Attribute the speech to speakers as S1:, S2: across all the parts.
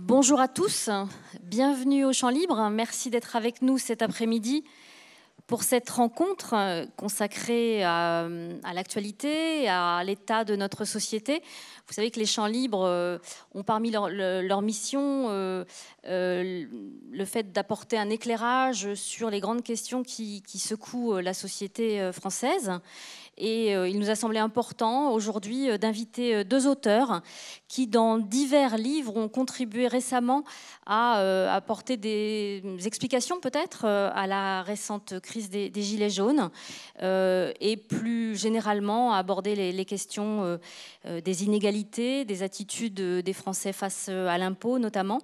S1: Bonjour à tous, bienvenue au Champ Libre. Merci d'être avec nous cet après-midi pour cette rencontre consacrée à, l'actualité, à l'état de notre société. Vous savez que les Champs Libres euh, ont parmi leur, mission euh, euh, le fait d'apporter un éclairage sur les grandes questions qui secouent la société française. Et euh, il nous a semblé important aujourd'hui euh, d'inviter euh, deux auteurs qui, dans divers livres, ont contribué récemment à apporter des explications peut-être à la récente crise des, Gilets jaunes et plus généralement à aborder les, questions des inégalités, des attitudes des Français face à l'impôt notamment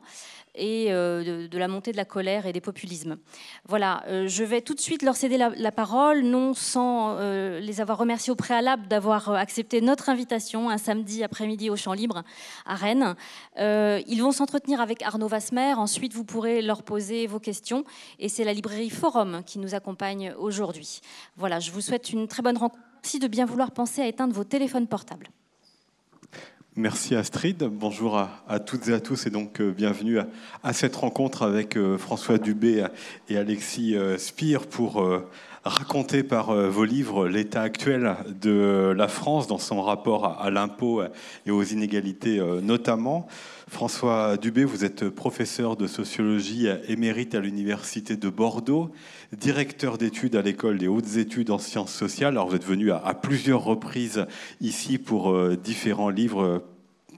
S1: et euh, de, la montée de la colère et des populismes. Voilà, euh, je vais tout de suite leur céder la, parole, non sans euh, les avoir remerciés au préalable d'avoir accepté notre invitation un samedi après-midi au Champ Libre à Rennes. ils vont s'entretenir avec Arnaud Vasmer, ensuite vous pourrez leur poser vos questions et c'est la librairie Forum qui nous accompagne aujourd'hui. Voilà, je vous souhaite une très bonne rencontre. Merci de bien vouloir penser à éteindre vos téléphones portables.
S2: Merci Astrid, bonjour à, toutes et à tous et donc euh, bienvenue à, cette rencontre avec euh, François Dubé et Alexis euh, Spire pour raconter par vos livres l'état actuel de la France dans son rapport à, l'impôt et aux inégalités notamment. François Dubé, vous êtes professeur de sociologie émérite à l'Université de Bordeaux, directeur d'études à l'école des hautes études en sciences sociales. Alors vous êtes venu à, plusieurs reprises ici pour différents livres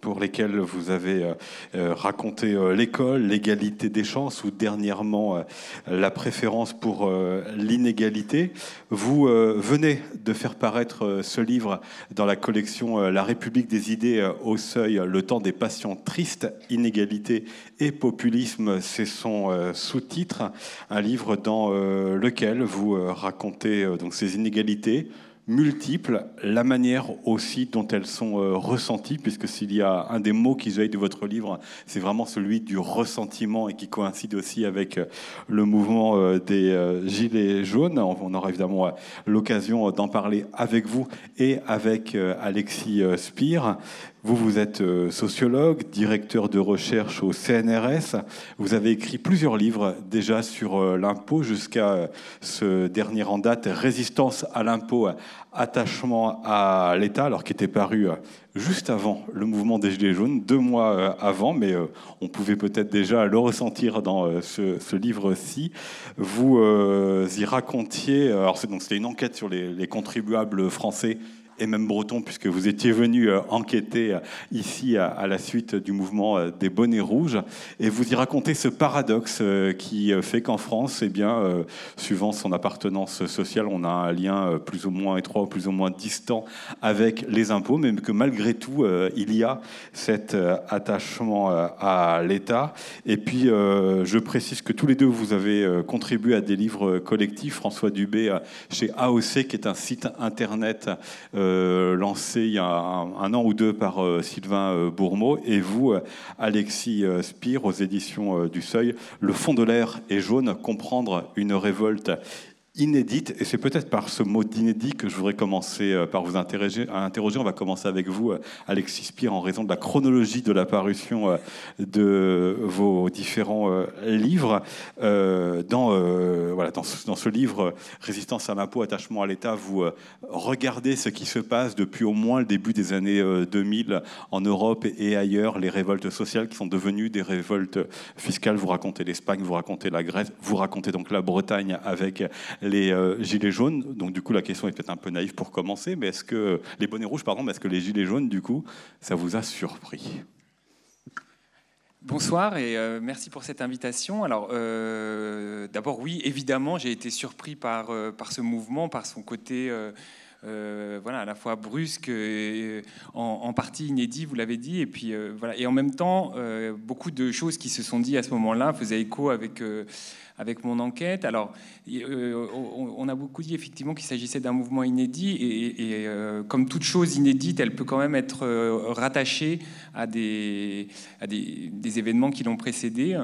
S2: pour lesquels vous avez euh, euh, raconté euh, l'école, l'égalité des chances ou dernièrement la préférence pour l'inégalité. Vous venez de faire paraître ce livre dans la collection La République des idées au seuil, le temps des passions tristes, inégalité et populisme, c'est son sous-titre, un livre dans lequel vous racontez donc ces inégalités, multiples, la manière aussi dont elles sont euh, ressenties, puisque s'il y a un des mots qui jaillit de votre livre, c'est vraiment celui du ressentiment et qui coïncide aussi avec euh, le mouvement euh, des Gilets jaunes. On aura évidemment l'occasion d'en parler avec vous et avec Alexis Spire. Vous, vous êtes euh, sociologue, directeur de recherche au CNRS. Vous avez écrit plusieurs livres déjà sur euh, l'impôt jusqu'à euh, ce dernier en date, Résistance à l'impôt, attachement à l'État, alors qui était paru juste avant le mouvement des Gilets jaunes, deux mois avant, mais on pouvait peut-être déjà le ressentir dans ce, livre-ci. Vous y racontiez, alors c'était une enquête sur les, les contribuables français et même breton, puisque vous étiez venu euh, enquêter euh, ici à la suite du mouvement euh, des bonnets rouges, et vous y racontez ce paradoxe qui fait qu'en France, eh bien, suivant son appartenance sociale, on a un lien plus ou moins étroit plus ou moins distant avec les impôts, mais que malgré tout, il y a cet attachement à l'État. Et puis, je précise que tous les deux, vous avez contribué à des livres collectifs. François Dubé chez AOC, qui est un site internet lancé il y a un, an ou deux par euh, Sylvain euh, Bourmeau, et vous, Alexis Spire, aux éditions du Seuil, Le fond de l'air est jaune, comprendre une révolte inédite, et c'est peut-être par ce mot d'inédit que je voudrais commencer euh, par vous interroger. On va commencer avec vous, euh, Alexis Spire, en raison de la chronologie de l'apparition euh, de vos différents livres. Dans, voilà, dans, ce, livre, Résistance à l'impôt, attachement à l'État, vous regardez ce qui se passe depuis au moins le début des années 2000 en Europe et ailleurs, les révoltes sociales qui sont devenues des révoltes fiscales. Vous racontez l'Espagne, vous racontez la Grèce, vous racontez donc la Bretagne avec les euh, gilets jaunes. Donc du coup, la question est peut-être un peu naïve pour commencer, mais est-ce que les bonnets rouges, pardon, mais est-ce que les gilets jaunes, du coup, ça vous a surpris?
S3: Bonsoir et euh, merci pour cette invitation. Alors, euh, d'abord, oui, évidemment, j'ai été surpris par, par ce mouvement, par son côté. voilà, à la fois brusque, et en, partie inédit, vous l'avez dit, et puis voilà, et en même temps, beaucoup de choses qui se sont dites à ce moment-là faisaient écho avec avec mon enquête. Alors, euh, on a beaucoup dit effectivement qu'il s'agissait d'un mouvement inédit, et, euh, comme toute chose inédite, elle peut quand même être euh, rattachée à des, événements qui l'ont précédée.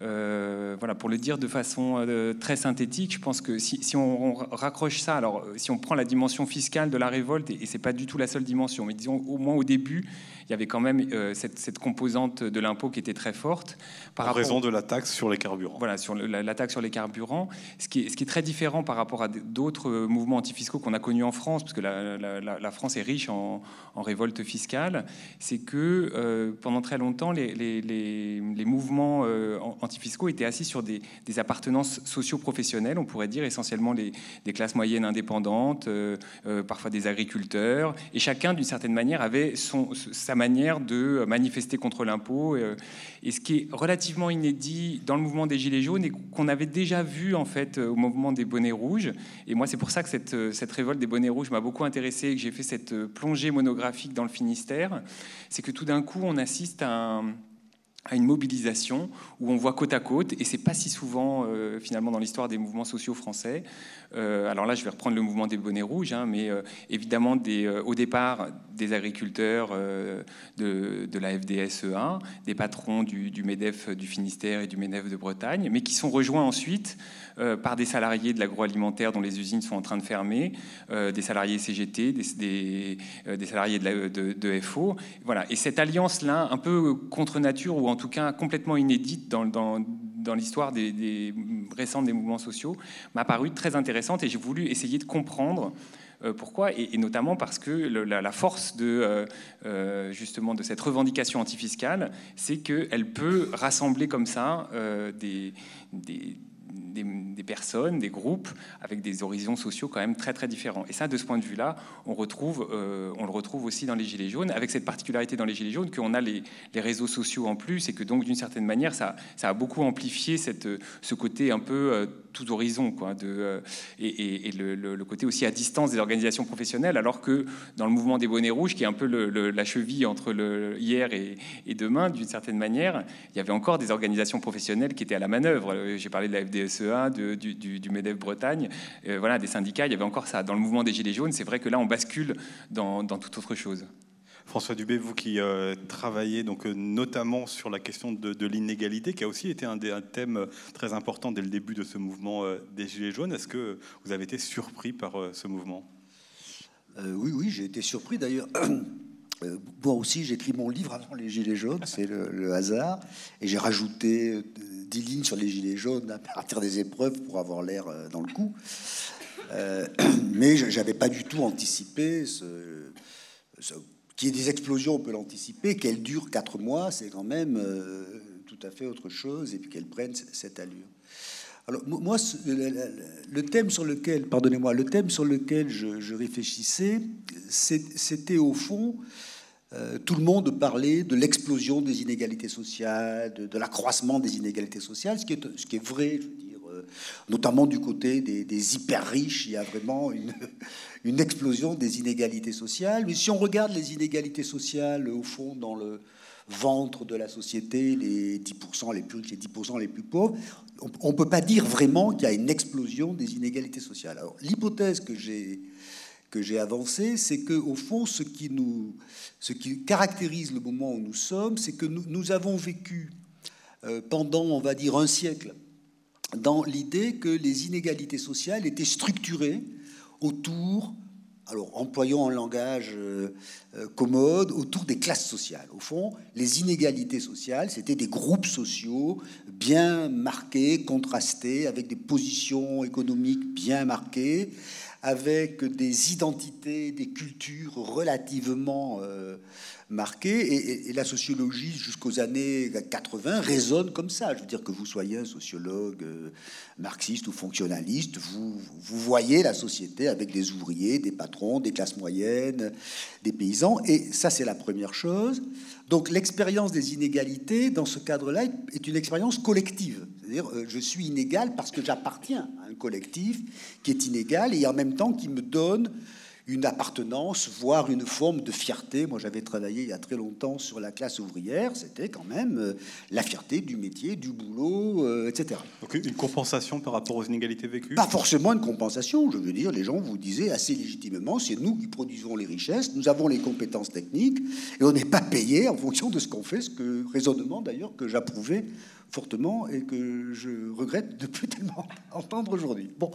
S3: voilà, pour le dire de façon très synthétique, je pense que si, on, raccroche ça, alors si on prend la dimension fiscale de la révolte, et, et c'est pas du tout la seule dimension, mais disons au moins au début, il y avait quand même cette, composante de l'impôt qui était très forte.
S2: Par en raison de la taxe sur les carburants.
S3: Voilà, sur la, taxe sur les carburants, ce qui, est, ce qui est très différent par rapport à d'autres mouvements antifiscaux qu'on a connus en France, parce que la, France est riche en, révolte fiscale, c'est que pendant très longtemps, les, les, mouvements antifiscaux étaient assis sur des, des appartenances socio-professionnelles, on pourrait dire essentiellement les, des classes moyennes indépendantes, euh, euh, parfois des agriculteurs, et chacun, d'une certaine manière, avait son, sa manière de manifester contre l'impôt. Euh, et ce qui est relativement inédit dans le mouvement des Gilets jaunes et qu'on avait déjà vu en fait au mouvement des bonnets rouges. Et moi, c'est pour ça que cette, cette révolte des bonnets rouges m'a beaucoup intéressé et que j'ai fait cette plongée monographique dans le Finistère. C'est que tout d'un coup, on assiste à un à une mobilisation où on voit côte à côte, et c'est pas si souvent euh, finalement dans l'histoire des mouvements sociaux français. Euh, alors là, je vais reprendre le mouvement des bonnets rouges, hein, mais euh, évidemment des, au départ des agriculteurs de, de, la FDSEA, des patrons du, MEDEF du Finistère et du MEDEF de Bretagne, mais qui sont rejoints ensuite par des salariés de l'agroalimentaire dont les usines sont en train de fermer, des salariés CGT, des, salariés de, de, FO. Voilà. Et cette alliance-là, un peu contre nature ou en en tout cas complètement inédite dans, dans, l'histoire des, récentes des mouvements sociaux, m'a paru très intéressante et j'ai voulu essayer de comprendre euh, pourquoi et, notamment parce que la, force de euh, euh, justement de cette revendication antifiscale, c'est qu'elle peut rassembler comme ça des, des des, personnes, des groupes avec des horizons sociaux quand même très très différents. Et ça, de ce point de vue-là, on, euh, on le retrouve aussi dans les Gilets jaunes, avec cette particularité dans les Gilets jaunes qu'on a les, réseaux sociaux en plus et que donc d'une certaine manière, ça, a beaucoup amplifié ce côté un peu euh, tout horizon, quoi, de, euh, et, le, côté aussi à distance des organisations professionnelles, alors que dans le mouvement des bonnets rouges, qui est un peu la cheville entre le hier et, demain, d'une certaine manière, il y avait encore des organisations professionnelles qui étaient à la manœuvre. J'ai parlé de la FDSE du, MEDEF Bretagne, euh, voilà, des syndicats, il y avait encore ça. Dans le mouvement des Gilets jaunes, c'est vrai que là, on bascule dans, toute autre chose.
S2: François Dubé, vous qui euh, travaillez donc, euh, notamment sur la question de, l'inégalité, qui a aussi été un, un, thème très important dès le début de ce mouvement des Gilets jaunes, est-ce que vous avez été surpris par ce mouvement?
S4: Oui, oui, j'ai été surpris d'ailleurs. moi aussi, j'écris mon livre avant les Gilets jaunes, c'est le, le, hasard, et j'ai rajouté 10 lignes sur les gilets jaunes à partir des épreuves pour avoir l'air euh, dans le coup. Euh, mais j'avais pas du tout anticipé ce, qu'il y ait des explosions, on peut l'anticiper. Qu'elles durent quatre mois, c'est quand même euh, tout à fait autre chose, et puis qu'elles prennent cette allure. Alors moi, le, thème sur lequel, pardonnez-moi, le thème sur lequel je, réfléchissais, c'était au fond euh, tout le monde parlait de l'explosion des inégalités sociales, de, l'accroissement des inégalités sociales, ce qui est, ce qui est vrai, je veux dire, euh, notamment du côté des, hyper riches, il y a vraiment une, une, explosion des inégalités sociales. Mais si on regarde les inégalités sociales, au fond, dans le ventre de la société, les 10% les plus riches, les 10% les plus pauvres, on ne peut pas dire vraiment qu'il y a une explosion des inégalités sociales. L'hypothèse que j'ai que j'ai avancé, c'est que au fond, ce qui nous, ce qui caractérise le moment où nous sommes, c'est que nous, nous, avons vécu euh, pendant, on va dire, un siècle, dans l'idée que les inégalités sociales étaient structurées autour, alors employons un langage euh, euh, commode, autour des classes sociales. Au fond, les inégalités sociales, c'était des groupes sociaux bien marqués, contrastés, avec des positions économiques bien marquées avec des identités, des cultures relativement euh, marquées. Et, la sociologie, jusqu'aux années 80, résonne comme ça. Je veux dire que vous soyez un sociologue euh, marxiste ou fonctionnaliste, vous, vous voyez la société avec des ouvriers, des patrons, des classes moyennes, des paysans. Et ça, c'est la première chose. Donc l'expérience des inégalités, dans ce cadre-là, est une expérience collective. C'est-à-dire, euh, je suis inégal parce que j'appartiens à un collectif qui est inégal et en même temps qui me donne une appartenance, voire une forme de fierté. Moi, j'avais travaillé il y a très longtemps sur la classe ouvrière. C'était quand même euh, la fierté du métier, du boulot, euh, etc.
S2: Donc une compensation par rapport aux inégalités vécues?
S4: Pas forcément une compensation. Je veux dire, les gens vous disaient assez légitimement, c'est nous qui produisons les richesses, nous avons les compétences techniques, et on n'est pas payé en fonction de ce qu'on fait, ce que raisonnement d'ailleurs que j'approuvais fortement et que je regrette de plus tellement entendre aujourd'hui. Bon,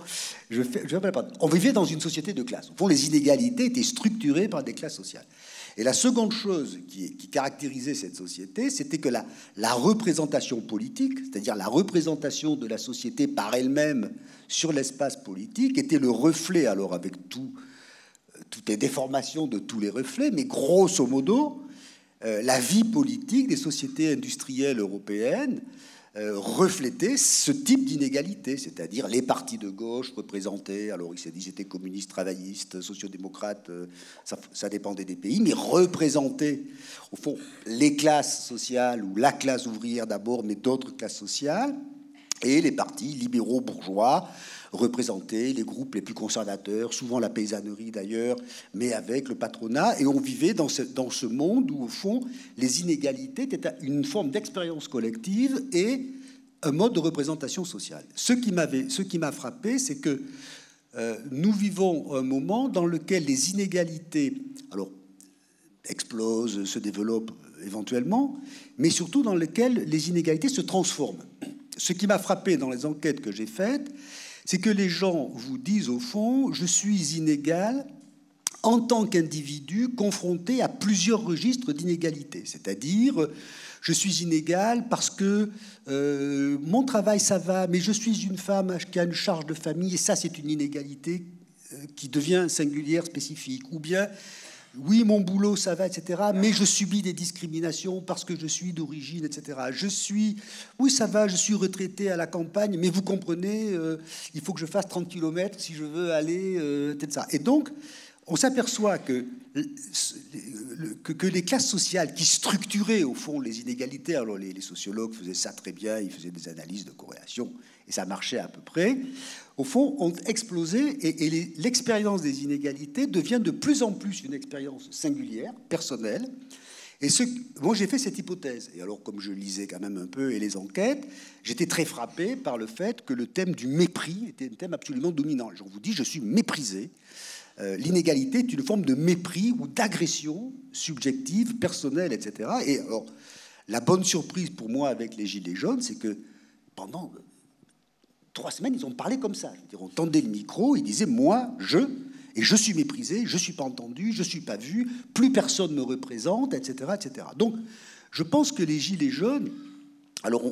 S4: je fais, je On vivait dans une société de classe. Au fond, les inégalités étaient structurées par des classes sociales. Et la seconde chose qui, caractérisait cette société, c'était que la, représentation politique, c'est-à-dire la représentation de la société par elle-même sur l'espace politique, était le reflet, alors avec tout, toutes les déformations de tous les reflets, mais grosso modo, euh, la vie politique des sociétés industrielles européennes euh, reflétait ce type d'inégalité, c'est-à-dire les partis de gauche représentés, alors il s'est dit c'était communiste, travailliste, sociodémocrate, euh, ça, ça, dépendait des pays, mais représentaient au fond les classes sociales ou la classe ouvrière d'abord, mais d'autres classes sociales, et les partis libéraux bourgeois représenter les groupes les plus conservateurs, souvent la paysannerie d'ailleurs, mais avec le patronat. Et on vivait dans ce, dans ce monde où, au fond, les inégalités étaient une forme d'expérience collective et un mode de représentation sociale. Ce qui m'avait, ce qui m'a frappé, c'est que euh, nous vivons un moment dans lequel les inégalités, alors explosent, se développent éventuellement, mais surtout dans lequel les inégalités se transforment. Ce qui m'a frappé dans les enquêtes que j'ai faites, c'est que les gens vous disent au fond, je suis inégal en tant qu'individu confronté à plusieurs registres d'inégalité. C'est-à-dire, je suis inégal parce que euh, mon travail, ça va, mais je suis une femme qui a une charge de famille, et ça, c'est une inégalité euh, qui devient singulière, spécifique. Ou bien, oui, mon boulot, ça va, etc. Mais je subis des discriminations parce que je suis d'origine, etc. Je suis, oui, ça va, je suis retraité à la campagne, mais vous comprenez, euh, il faut que je fasse 30 km si je veux aller, euh, etc. Et donc, on s'aperçoit que, que, les classes sociales qui structuraient au fond les inégalités, alors les, sociologues faisaient ça très bien, ils faisaient des analyses de corrélation, et ça marchait à peu près, au fond, ont explosé et, l'expérience des inégalités devient de plus en plus une expérience singulière, personnelle. Et ce, moi, j'ai fait cette hypothèse. Et alors, comme je lisais quand même un peu et les enquêtes, j'étais très frappé par le fait que le thème du mépris était un thème absolument dominant. Je vous dis, je suis méprisé. Euh, l'inégalité est une forme de mépris ou d'agression subjective, personnelle, etc. Et alors, la bonne surprise pour moi avec les Gilets jaunes, c'est que pendant trois semaines, ils ont parlé comme ça. on tendait le micro, ils disaient Moi, je, et je suis méprisé, je ne suis pas entendu, je ne suis pas vu, plus personne ne me représente, etc., etc. Donc, je pense que les Gilets jaunes, alors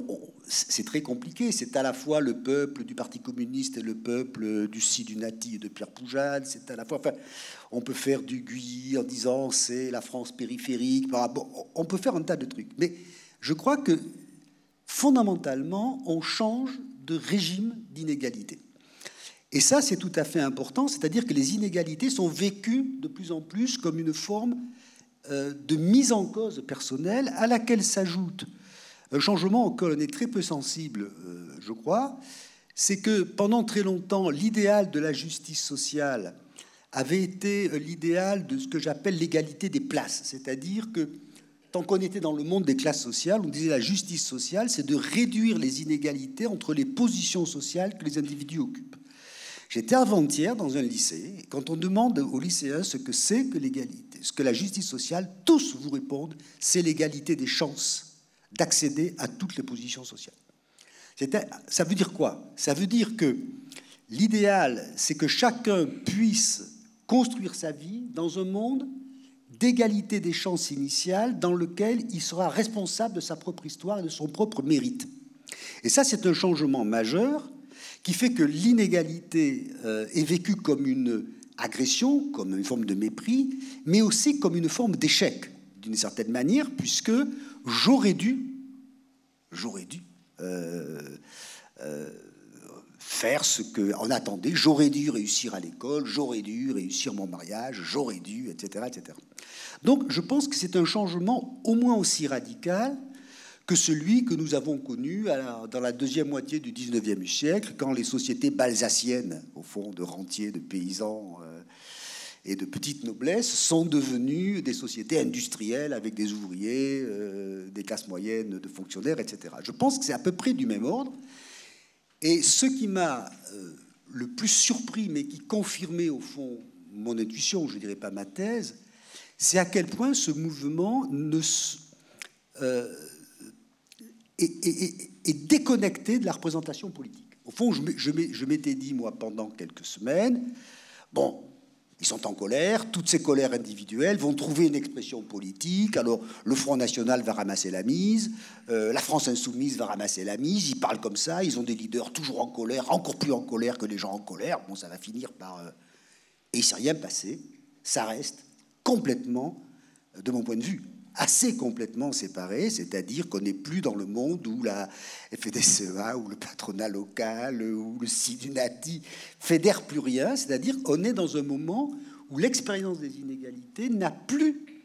S4: c'est très compliqué, c'est à la fois le peuple du Parti communiste et le peuple du Sidunati et de Pierre Poujade, c'est à la fois, enfin, on peut faire du Guy en disant c'est la France périphérique, on peut faire un tas de trucs, mais je crois que fondamentalement, on change de régime d'inégalité. Et ça, c'est tout à fait important, c'est-à-dire que les inégalités sont vécues de plus en plus comme une forme euh, de mise en cause personnelle à laquelle s'ajoute un changement auquel on est très peu sensible, euh, je crois, c'est que pendant très longtemps, l'idéal de la justice sociale avait été euh, l'idéal de ce que j'appelle l'égalité des places, c'est-à-dire que tant qu'on était dans le monde des classes sociales, on disait la justice sociale, c'est de réduire les inégalités entre les positions sociales que les individus occupent. J'étais avant-hier dans un lycée, quand on demande aux lycéens ce que c'est que l'égalité, ce que la justice sociale, tous vous répondent, c'est l'égalité des chances d'accéder à toutes les positions sociales. Ça veut dire quoi? Ça veut dire que l'idéal, c'est que chacun puisse construire sa vie dans un monde d'égalité des chances initiales dans lequel il sera responsable de sa propre histoire et de son propre mérite. Et ça, c'est un changement majeur qui fait que l'inégalité euh, est vécue comme une agression, comme une forme de mépris, mais aussi comme une forme d'échec, d'une certaine manière, puisque j'aurais dû, j'aurais dû euh, euh, faire ce qu'on attendait. J'aurais dû réussir à l'école, j'aurais dû réussir mon mariage, j'aurais dû, etc., etc. Donc je pense que c'est un changement au moins aussi radical que celui que nous avons connu dans la deuxième moitié du 19e siècle, quand les sociétés balsaciennes, au fond, de rentiers, de paysans euh, et de petites noblesses, sont devenues des sociétés industrielles avec des ouvriers, euh, des classes moyennes, de fonctionnaires, etc. Je pense que c'est à peu près du même ordre. Et ce qui m'a euh, le plus surpris, mais qui confirmait au fond mon intuition, je ne dirais pas ma thèse, c'est à quel point ce mouvement euh, est, déconnecté de la représentation politique. Au fond, je m'étais dit, moi, pendant quelques semaines, bon, Ils sont en colère, toutes ces colères individuelles vont trouver une expression politique. Alors le Front National va ramasser la mise, euh, la France Insoumise va ramasser la mise, ils parlent comme ça, ils ont des leaders toujours en colère, encore plus en colère que les gens en colère. Bon, ça va finir par... Euh, et il ne s'est rien passé, ça reste complètement, de mon point de vue, assez complètement séparé, c'est-à-dire qu'on n'est plus dans le monde où la FDCEA, ou le patronat local, ou le CIDUNATI fédèrent plus rien, c'est-à-dire qu'on est dans un moment où l'expérience des inégalités n'a plus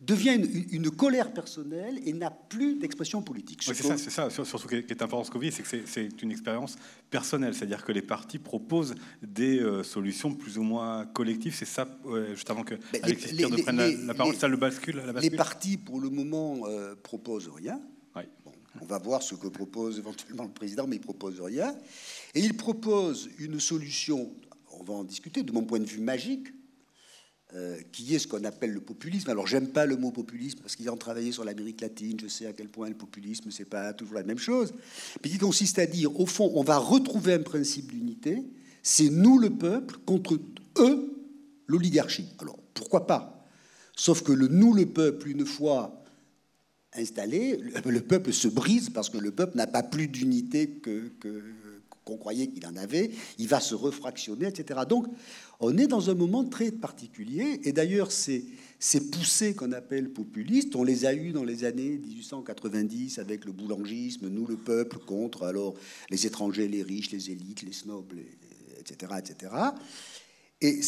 S4: devient une, colère personnelle et n'a plus d'expression politique.
S2: c'est ça, c'est ça, surtout qui est important ce Covid, c'est que c'est une expérience personnelle, c'est-à-dire que les partis proposent des euh, solutions plus ou moins collectives. C'est ça, juste avant que Alexis les, prenne la, parole, ça le bascule,
S4: Les partis, pour le moment, euh, proposent rien. on va voir ce que propose éventuellement le président, mais il propose rien. Et il propose une solution, on va en discuter, de mon point de vue magique, euh, qui est ce qu'on appelle le populisme. Alors j'aime pas le mot populisme parce qu'ayant travaillé sur l'Amérique latine, je sais à quel point le populisme c'est pas toujours la même chose, mais qui consiste à dire au fond on va retrouver un principe d'unité, c'est nous le peuple contre eux l'oligarchie. Alors pourquoi pas? Sauf que le nous le peuple une fois installé, le peuple se brise parce que le peuple n'a pas plus d'unité que qu'on croyait qu'il en avait, il va se refractionner, etc. Donc, on est dans un moment très particulier, et d'ailleurs, ces, ces poussées qu'on appelle populistes, on les a eues dans les années 1890 avec le boulangisme, nous le peuple contre alors les étrangers, les riches, les élites, les snobs, etc., etc. Et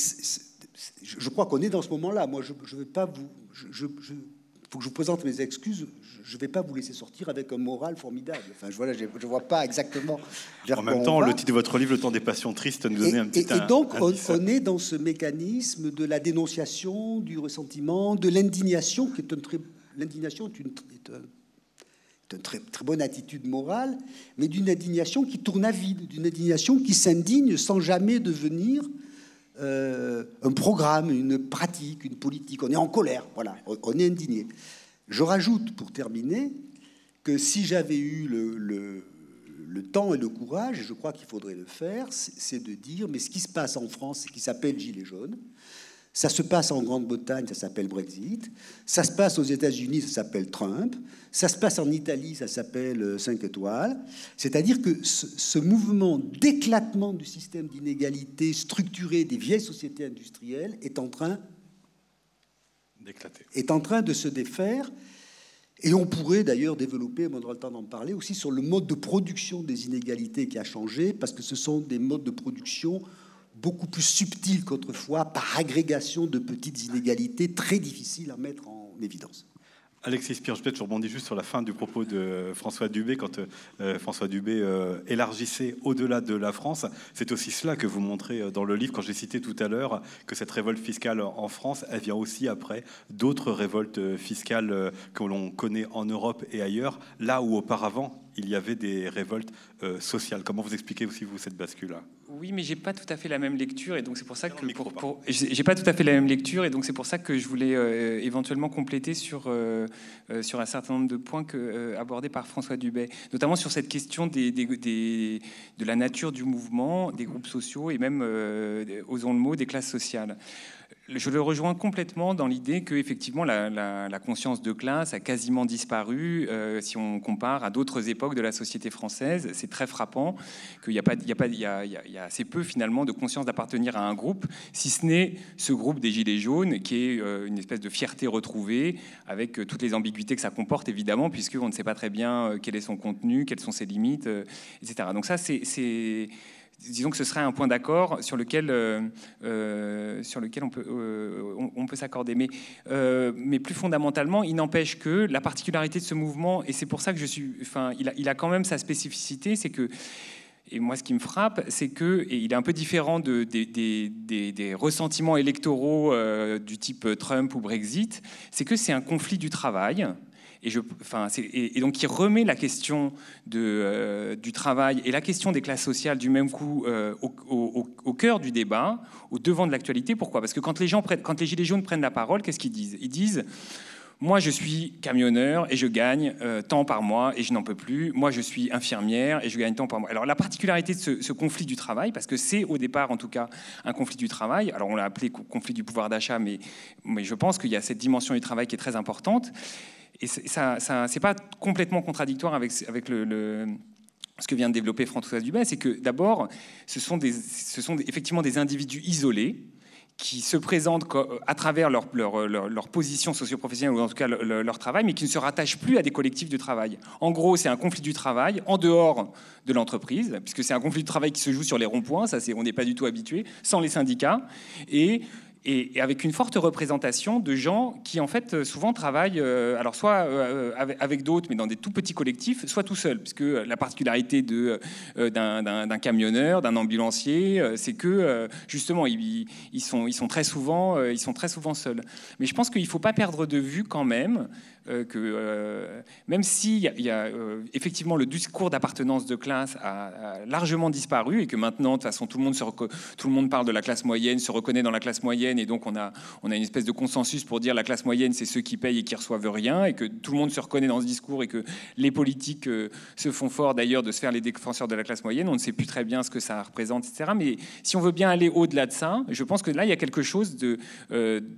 S4: je crois qu'on est dans ce moment-là. Moi, je ne veux pas vous, faut que je vous présente mes excuses. Je ne vais pas vous laisser sortir avec un moral formidable. Enfin, je, voilà, je ne vois pas exactement.
S2: en même temps, le titre de votre livre, Le temps des passions tristes, nous donnait un petit
S4: Et, et donc, on, est dans ce mécanisme de la dénonciation, du ressentiment, de l'indignation, qui est un très. L'indignation est une, est une très, très bonne attitude morale, mais d'une indignation qui tourne à vide, d'une indignation qui s'indigne sans jamais devenir euh, un programme, une pratique, une politique. On est en colère, voilà, on est indigné. Je rajoute, pour terminer, que si j'avais eu le, le, temps et le courage, et je crois qu'il faudrait le faire, c'est de dire, mais ce qui se passe en France, qui s'appelle Gilets jaunes, ça se passe en Grande-Bretagne, ça s'appelle Brexit. Ça se passe aux États-Unis, ça s'appelle Trump. Ça se passe en Italie, ça s'appelle 5 euh, étoiles. C'est-à-dire que ce, mouvement d'éclatement du système d'inégalité structuré des vieilles sociétés industrielles est en train d'éclater, est en train de se défaire. Et on pourrait d'ailleurs développer, on aura le temps d'en parler, aussi sur le mode de production des inégalités qui a changé, parce que ce sont des modes de production beaucoup plus subtil qu'autrefois, par agrégation de petites inégalités très difficiles à mettre en évidence.
S2: Alexis Spire, peut-être je rebondis juste sur la fin du propos de François Dubé, quand euh, François Dubé euh, élargissait au-delà de la France. C'est aussi cela que vous montrez euh, dans le livre, quand j'ai cité tout à l'heure que cette révolte fiscale en France, elle vient aussi après d'autres révoltes fiscales que l'on connaît en Europe et ailleurs, là où auparavant il y avait des révoltes euh, sociales. Comment vous expliquez aussi vous cette bascule-là?
S3: Oui, mais j'ai pas tout à fait la même lecture et donc c'est pour ça que pour, j'ai pas tout à fait la même lecture et donc c'est pour ça que je voulais euh, éventuellement compléter sur euh, sur un certain nombre de points que, abordés par François Dubay, notamment sur cette question des, des, de la nature du mouvement, des groupes sociaux et même, osons le mot, des classes sociales je le rejoins complètement dans l'idée que effectivement la, conscience de classe a quasiment disparu euh, si on compare à d'autres époques de la société française. C'est très frappant qu'il y a pas, assez peu finalement de conscience d'appartenir à un groupe, si ce n'est ce groupe des gilets jaunes qui est euh, une espèce de fierté retrouvée avec euh, toutes les ambiguïtés que ça comporte évidemment puisqu'on ne sait pas très bien quel est son contenu, quelles sont ses limites, etc. Donc ça c'est disons que ce serait un point d'accord sur lequel, euh, euh, euh, on, peut s'accorder. Mais, plus fondamentalement, il n'empêche que la particularité de ce mouvement, et c'est pour ça que je suis, enfin, il a, quand même sa spécificité, c'est que et moi, ce qui me frappe, c'est que, il est un peu différent de, des, des, des, ressentiments électoraux du type Trump ou Brexit, c'est que c'est un conflit du travail, et, donc qui remet la question euh, du travail et la question des classes sociales du même coup euh, au, cœur du débat, au devant de l'actualité. Pourquoi? Parce que quand les Gilets jaunes prennent la parole, qu'est-ce qu'ils disent? Ils disent moi, je suis camionneur et je gagne euh, tant par mois et je n'en peux plus. Moi, je suis infirmière et je gagne tant par mois. Alors, la particularité de ce, conflit du travail, parce que c'est au départ, en tout cas, un conflit du travail. Alors, on l'a appelé conflit du pouvoir d'achat, mais, je pense qu'il y a cette dimension du travail qui est très importante. Et ça, ça c'est pas complètement contradictoire avec, ce que vient de développer François Dubin, c'est que d'abord, ce sont effectivement des individus isolés qui se présentent à travers leur, leur, leur, position socio-professionnelle ou en tout cas leur, travail, mais qui ne se rattachent plus à des collectifs de travail. En gros, c'est un conflit du travail en dehors de l'entreprise, puisque c'est un conflit de travail qui se joue sur les ronds-points, ça c'est, on n'est pas du tout habitué, sans les syndicats, et et, avec une forte représentation de gens qui en fait souvent travaillent, euh, alors soit euh, avec, d'autres, mais dans des tout petits collectifs, soit tout seul, puisque la particularité euh, d'un, camionneur, d'un ambulancier, c'est que justement ils, sont, très souvent, ils sont très souvent seuls. Mais je pense qu'il ne faut pas perdre de vue quand même euh, que euh, même s'il y a, euh, effectivement le discours d'appartenance de classe a, largement disparu et que maintenant, de toute façon, tout le, monde se tout le monde parle de la classe moyenne, se reconnaît dans la classe moyenne et donc on a, on a une espèce de consensus pour dire la classe moyenne, c'est ceux qui payent et qui reçoivent rien et que tout le monde se reconnaît dans ce discours et que les politiques se font fort d'ailleurs de se faire les défenseurs de la classe moyenne. On ne sait plus très bien ce que ça représente, etc. Mais si on veut bien aller au-delà de ça, je pense que là, il y a quelque chose d'assez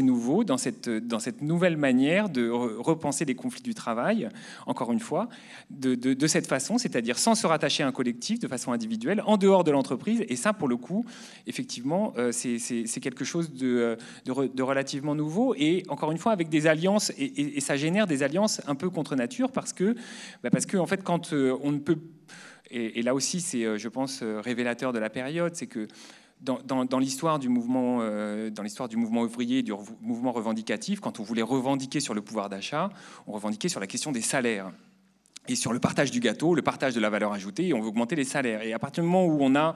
S3: de, nouveau dans cette, dans cette nouvelle manière de repenser les conflits du travail, encore une fois, de, cette façon, c'est-à-dire sans se rattacher à un collectif de façon individuelle, en dehors de l'entreprise. Et ça, pour le coup, effectivement, euh, c'est quelque chose de, relativement nouveau. Et encore une fois, avec des alliances, et, ça génère des alliances un peu contre nature, parce que, bah, parce que en fait, quand euh, on ne peut... Et, et là aussi, c'est, euh, je pense, révélateur de la période, c'est que dans, l'histoire du mouvement, euh, dans l'histoire du mouvement ouvrier, du mouvement revendicatif, quand on voulait revendiquer sur le pouvoir d'achat, on revendiquait sur la question des salaires et sur le partage du gâteau, le partage de la valeur ajoutée, on veut augmenter les salaires. Et à partir du moment où on a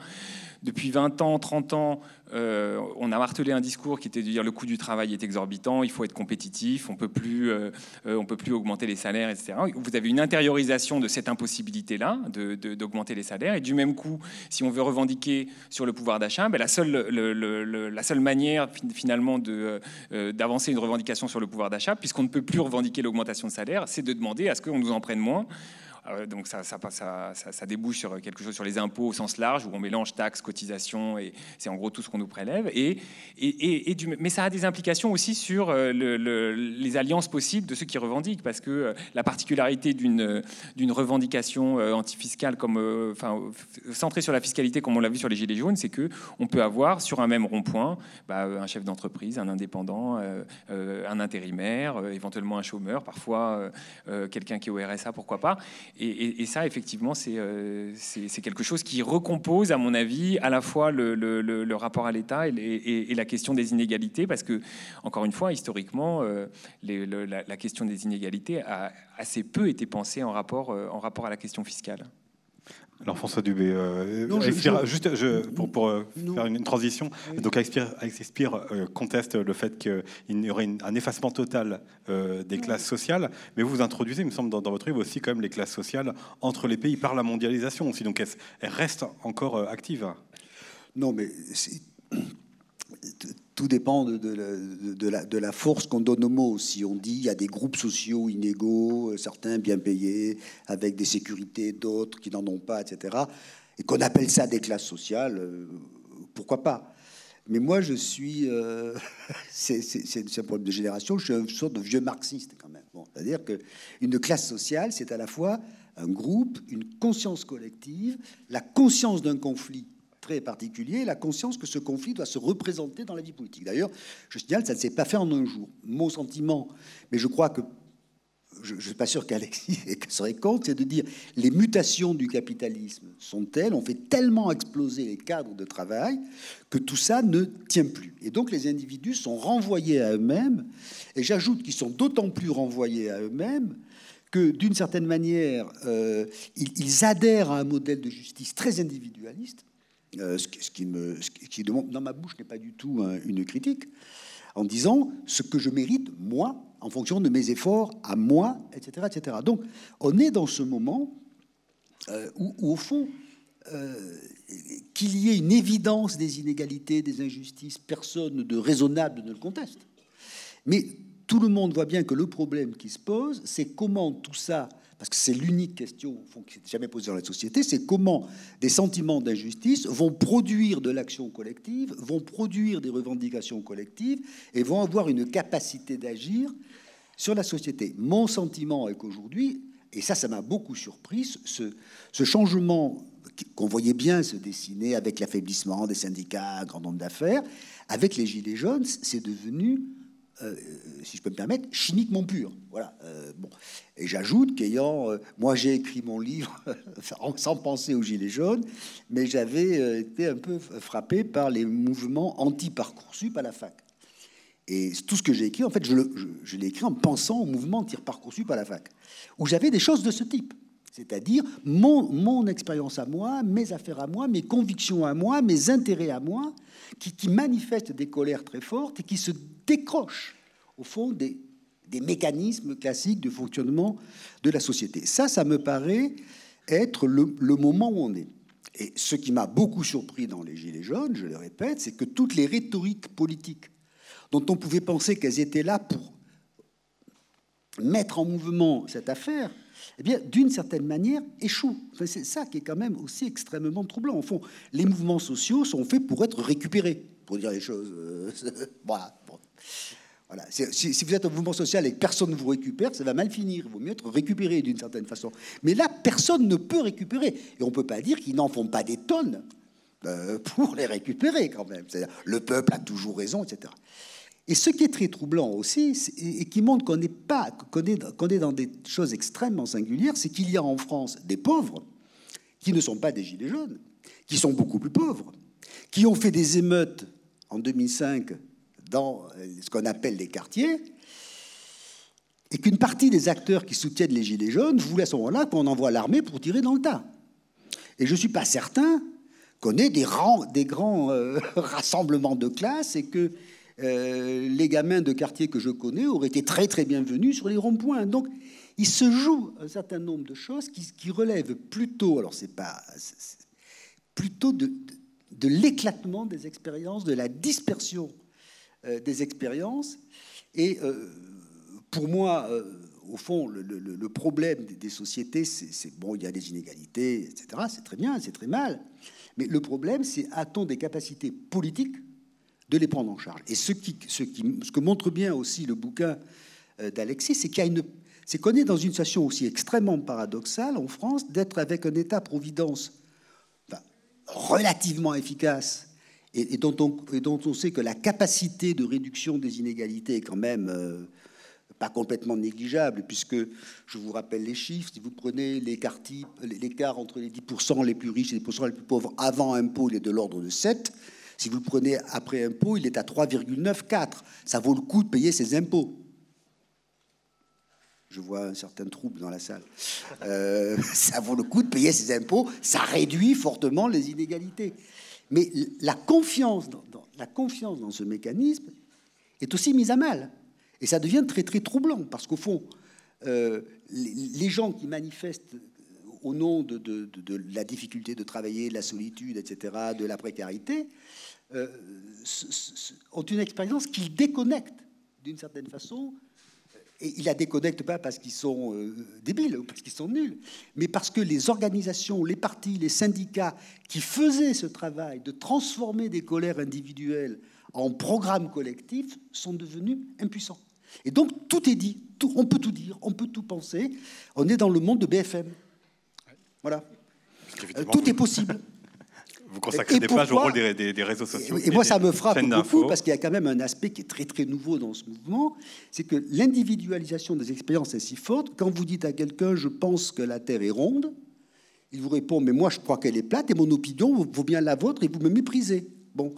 S3: depuis 20 ans, 30 ans, euh, on a martelé un discours qui était de dire le coût du travail est exorbitant, il faut être compétitif, on peut euh, euh, peut plus augmenter les salaires, etc. Vous avez une intériorisation de cette impossibilité-là d'augmenter les salaires. Et du même coup, si on veut revendiquer sur le pouvoir d'achat, ben la, seule, la seule manière finalement d'avancer une revendication sur le pouvoir d'achat, puisqu'on ne peut plus revendiquer l'augmentation de salaire, c'est de demander à ce qu'on nous en prenne moins. Euh, donc ça, débouche sur quelque chose sur les impôts au sens large, où on mélange taxes, cotisations, et c'est en gros tout ce qu'on nous prélève. Et, mais ça a des implications aussi sur euh, les alliances possibles de ceux qui revendiquent, parce que euh, la particularité d'une revendication antifiscale, comme, centrée sur la fiscalité, comme on l'a vu sur les Gilets jaunes, c'est qu'on peut avoir sur un même rond-point bah, un chef d'entreprise, un indépendant, un intérimaire, éventuellement un chômeur, parfois quelqu'un qui est au RSA, pourquoi pas. Et, ça, effectivement, euh, c'est quelque chose qui recompose, à mon avis, à la fois le, rapport à l'État et, la question des inégalités, parce que, encore une fois, historiquement, euh, la, question des inégalités a assez peu été pensée en rapport, euh, en rapport à la question fiscale.
S2: Alors François Dubé, euh, juste pour, euh, faire une, transition, donc Alex euh, conteste le fait qu'il y aurait un effacement total des classes sociales, mais vous introduisez, il me semble, dans, votre livre aussi quand même les classes sociales entre les pays par la mondialisation aussi, donc elles restent encore actives.
S4: Non, mais tout dépend de, la, force qu'on donne aux mots. Si on dit il y a des groupes sociaux inégaux, euh, certains bien payés, avec des sécurités, d'autres qui n'en ont pas, etc., et qu'on appelle ça des classes sociales, euh, pourquoi pas? Mais moi, je suis. Euh, c'est un problème de génération. Je suis une sorte de vieux marxiste, quand même. C'est-à-dire qu'une classe sociale, c'est à la fois un groupe, une conscience collective, la conscience d'un conflit très particulier, la conscience que ce conflit doit se représenter dans la vie politique. D'ailleurs, je signale, ça ne s'est pas fait en un jour. Mon sentiment, mais je crois que je ne suis pas sûr qu'Alexis serait contre, c'est de dire les mutations du capitalisme sont telles, on fait tellement exploser les cadres de travail que tout ça ne tient plus. Et donc les individus sont renvoyés à eux-mêmes, et j'ajoute qu'ils sont d'autant plus renvoyés à eux-mêmes que d'une certaine manière, euh, ils adhèrent à un modèle de justice très individualiste, euh, ce, qui, me, qui demande, dans ma bouche n'est pas du tout une critique, en disant ce que je mérite, moi, en fonction de mes efforts, à moi, etc. etc. Donc, on est dans ce moment euh, où, au fond, euh, qu'il y ait une évidence des inégalités, des injustices, personne de raisonnable ne le conteste. Mais tout le monde voit bien que le problème qui se pose, c'est comment tout ça, parce que c'est l'unique question qui s'est jamais posée dans la société, c'est comment des sentiments d'injustice vont produire de l'action collective, vont produire des revendications collectives et vont avoir une capacité d'agir sur la société. Mon sentiment est qu'aujourd'hui, et ça, ça m'a beaucoup surpris, ce, ce changement qu'on voyait bien se dessiner avec l'affaiblissement des syndicats, grand nombre d'affaires, avec les Gilets jaunes, c'est devenu euh, si je peux me permettre, chimiquement pur. Voilà. Euh, bon. Et j'ajoute qu'ayant, euh, moi j'ai écrit mon livre sans penser aux gilets jaunes, mais j'avais été un peu frappé par les mouvements anti-parcoursup à la fac. Et tout ce que j'ai écrit, en fait, je, l'ai écrit en pensant au mouvement anti-parcoursup à la fac, où j'avais des choses de ce type. C'est-à-dire mon, mon expérience à moi, mes affaires à moi, mes convictions à moi, mes intérêts à moi, qui, qui manifestent des colères très fortes et qui se décrochent, au fond, des, mécanismes classiques de fonctionnement de la société. Ça, ça me paraît être le, moment où on est. Et ce qui m'a beaucoup surpris dans les Gilets jaunes, je le répète, c'est que toutes les rhétoriques politiques dont on pouvait penser qu'elles étaient là pour mettre en mouvement cette affaire, eh bien, d'une certaine manière, échoue. c'est ça qui est quand même aussi extrêmement troublant. Au fond, les mouvements sociaux sont faits pour être récupérés, pour dire les choses. Euh, voilà. Si, vous êtes un mouvement social et que personne ne vous récupère, ça va mal finir. Il vaut mieux être récupéré d'une certaine façon. Mais là, personne ne peut récupérer. Et on ne peut pas dire qu'ils n'en font pas des tonnes euh, pour les récupérer quand même. le peuple a toujours raison, etc. Et ce qui est très troublant aussi, et qui montre qu'on n'est pas, qu'on est, dans des choses extrêmement singulières, c'est qu'il y a en France des pauvres qui ne sont pas des gilets jaunes, qui sont beaucoup plus pauvres, qui ont fait des émeutes en 2005 dans ce qu'on appelle les quartiers, et qu'une partie des acteurs qui soutiennent les gilets jaunes voulaient à ce moment-là qu'on envoie l'armée pour tirer dans le tas. Et je ne suis pas certain qu'on ait des grands euh, rassemblements de classe et que euh, les gamins de quartier que je connais auraient été très très bienvenus sur les ronds-points. Donc, il se joue un certain nombre de choses qui, relèvent plutôt, alors c'est pas, plutôt de, l'éclatement des expériences, de la dispersion euh, des expériences. Et euh, pour moi, au fond, le, problème des, sociétés, c'est bon, il y a des inégalités, etc. C'est très bien, c'est très mal. Mais le problème, c'est a-t-on des capacités politiques de les prendre en charge? Et ce, qui, ce, qui, ce que montre bien aussi le bouquin euh, d'Alexis, c'est qu'il y a une, c'est qu'on est dans une situation aussi extrêmement paradoxale en France d'être avec un État-providence relativement efficace et, dont on, sait que la capacité de réduction des inégalités est quand même euh, pas complètement négligeable, puisque je vous rappelle les chiffres, si vous prenez l'écart entre les 10% les plus riches et les 10% les plus pauvres avant impôt, il est de l'ordre de 7. Si vous le prenez après impôt, il est à 3,94. Ça vaut le coup de payer ses impôts. Je vois un certain trouble dans la salle. Euh, ça vaut le coup de payer ses impôts. Ça réduit fortement les inégalités. Mais la confiance dans, ce mécanisme est aussi mise à mal. Et ça devient très très troublant parce qu'au fond, euh, les, gens qui manifestent au nom de, de, la difficulté de travailler, de la solitude, etc., de la précarité, euh, ont une expérience qu'ils déconnectent d'une certaine façon. Et ils la déconnectent pas parce qu'ils sont euh, débiles ou parce qu'ils sont nuls, mais parce que les organisations, les partis, les syndicats qui faisaient ce travail de transformer des colères individuelles en programmes collectifs sont devenus impuissants. Et donc tout est dit, tout, on peut tout dire, on peut tout penser. On est dans le monde de BFM. Voilà. Euh, tout est possible.
S2: Vous consacrez des pages au rôle des, réseaux sociaux.
S4: Et, moi, ça me frappe beaucoup parce qu'il y a quand même un aspect qui est très très nouveau dans ce mouvement, c'est que l'individualisation des expériences est si forte. Quand vous dites à quelqu'un, je pense que la Terre est ronde, il vous répond, mais moi je crois qu'elle est plate et mon opinion vaut bien la vôtre et vous me méprisez. Bon.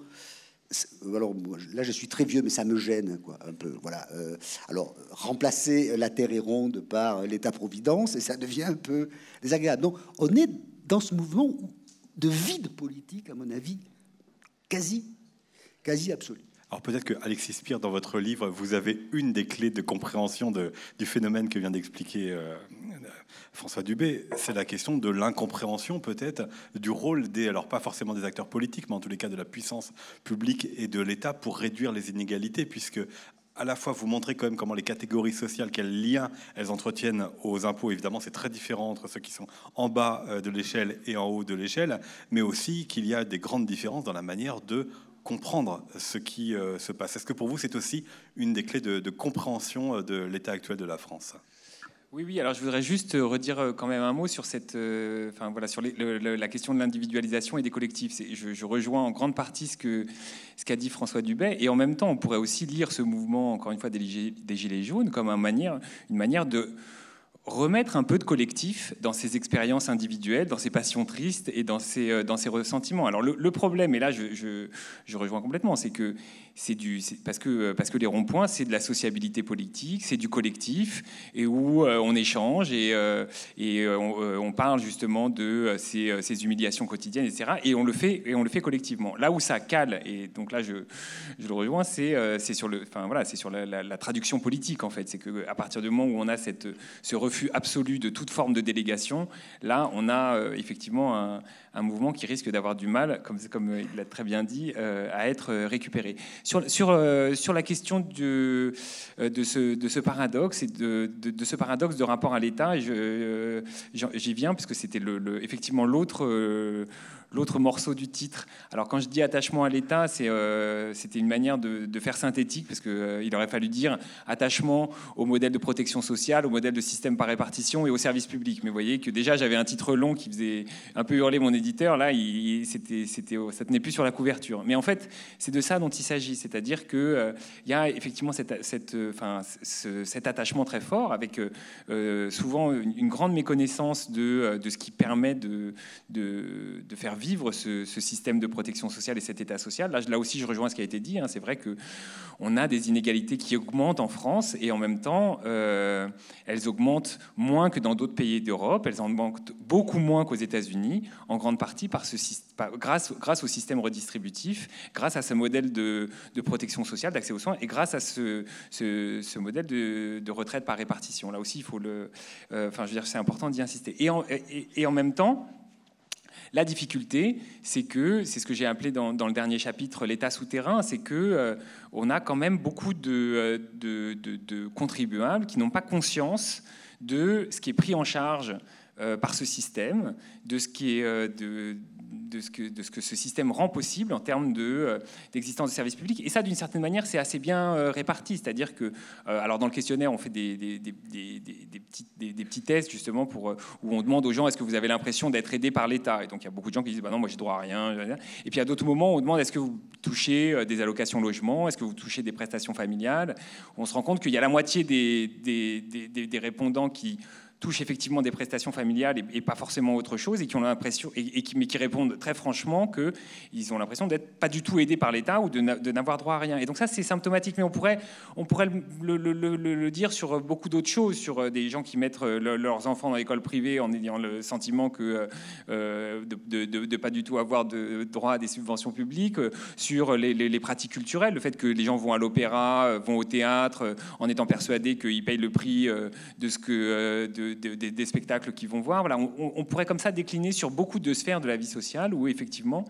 S4: Alors là, je suis très vieux, mais ça me gêne, quoi, un peu. Voilà. Euh, alors, remplacer la Terre est ronde par l'État-providence, et ça devient un peu désagréable. Donc, on est dans ce mouvement où de vide politique, à mon avis, quasi, quasi absolu.
S2: Alors peut-être que Alexis Spire, dans votre livre, vous avez une des clés de compréhension du phénomène que vient d'expliquer euh, François Dubé, c'est la question de l'incompréhension peut-être du rôle des, alors pas forcément des acteurs politiques, mais en tous les cas de la puissance publique et de l'État pour réduire les inégalités, puisque à la fois vous montrer quand même comment les catégories sociales, quels liens elles entretiennent aux impôts. Évidemment, c'est très différent entre ceux qui sont en bas euh, de l'échelle et en haut de l'échelle, mais aussi qu'il y a des grandes différences dans la manière de comprendre ce qui euh, se passe. Est-ce que pour vous, c'est aussi une des clés de, de compréhension de l'état actuel de la France?
S3: Oui, oui. Alors, je voudrais juste redire euh, quand même un mot sur cette, euh, enfin voilà, sur la question de l'individualisation et des collectifs. Je, rejoins en grande partie ce que ce qu'a dit François Dubet, et en même temps, on pourrait aussi lire ce mouvement, encore une fois, des, gilets jaunes comme une manière, une manière de remettre un peu de collectif dans ses expériences individuelles, dans ses passions tristes et dans ses, euh, dans ses ressentiments. Alors le, problème, et là je rejoins complètement, c'est que c'est parce que parce que les ronds-points c'est de la sociabilité politique, c'est du collectif et où euh, on échange et, euh, on, parle justement de ces, humiliations quotidiennes, etc. Et on le fait et on le fait collectivement. Là où ça cale et donc là je, je le rejoins, c'est c'est sur le enfin voilà c'est sur la, traduction politique en fait, c'est que à partir du moment où on a cette ce refus absolu de toute forme de délégation, là, on a euh, effectivement un, mouvement qui risque d'avoir du mal, comme, comme il l'a très bien dit, euh, à être récupéré. Sur, sur, euh, la question de, ce, de ce paradoxe et de, ce paradoxe de rapport à l'État, j'y viens puisque c'était le, effectivement l'autre l'autre morceau du titre. Alors quand je dis attachement à l'État, euh, c'était une manière de, faire synthétique, parce qu'il euh, aurait fallu dire attachement au modèle de protection sociale, au modèle de système par répartition et au service public. Mais vous voyez que déjà j'avais un titre long qui faisait un peu hurler mon éditeur, là il, c'était, c'était, ça tenait plus sur la couverture. Mais en fait, c'est de ça dont il s'agit, c'est-à-dire qu'il euh, il y a effectivement cette, cette, enfin, cet attachement très fort, avec souvent une, grande méconnaissance de, de ce qui permet de, de, de faire vivre ce, système de protection sociale et cet état social. Là, là aussi, je rejoins ce qui a été dit. Hein. C'est vrai qu'on a des inégalités qui augmentent en France et en même temps, euh, elles augmentent moins que dans d'autres pays d'Europe. Elles en augmentent beaucoup moins qu'aux États-Unis, en grande partie par ce, grâce, grâce au système redistributif, grâce à ce modèle de, protection sociale, d'accès aux soins et grâce à ce, modèle de, retraite par répartition. Là aussi, il faut le. Euh, enfin, je veux dire, c'est important d'y insister. Et en même temps, la difficulté, c'est que, c'est ce que j'ai appelé dans, le dernier chapitre l'état souterrain, c'est que euh, on a quand même beaucoup de, euh, de, contribuables qui n'ont pas conscience de ce qui est pris en charge euh, par ce système, de ce qui est de, de ce, que, ce système rend possible en termes de, d'existence de services publics. Et ça, d'une certaine manière, c'est assez bien réparti. C'est-à-dire que, alors dans le questionnaire, on fait des, des, des, des petits, des, petits, tests justement pour, où on demande aux gens est-ce que vous avez l'impression d'être aidé par l'État? Et donc il y a beaucoup de gens qui disent bah non, moi j'ai droit à rien. Et puis à d'autres moments, on demande est-ce que vous touchez des allocations logement? Est-ce que vous touchez des prestations familiales? On se rend compte qu'il y a la moitié des, des répondants qui touchent effectivement des prestations familiales et, pas forcément autre chose, et qui ont l'impression, et, qui, mais qui répondent très franchement qu'ils ont l'impression d'être pas du tout aidés par l'État ou de n'avoir droit à rien. Et donc ça, c'est symptomatique, mais on pourrait, on pourrait le, dire sur beaucoup d'autres choses, sur euh, des gens qui mettent euh, leurs enfants dans l'école privée en ayant le sentiment que euh, de, de, pas du tout avoir de droit à des subventions publiques, sur les, pratiques culturelles, le fait que les gens vont à l'opéra, vont au théâtre, en étant persuadés qu'ils payent le prix de ce que de, des spectacles qu'ils vont voir. Voilà, on, pourrait comme ça décliner sur beaucoup de sphères de la vie sociale où effectivement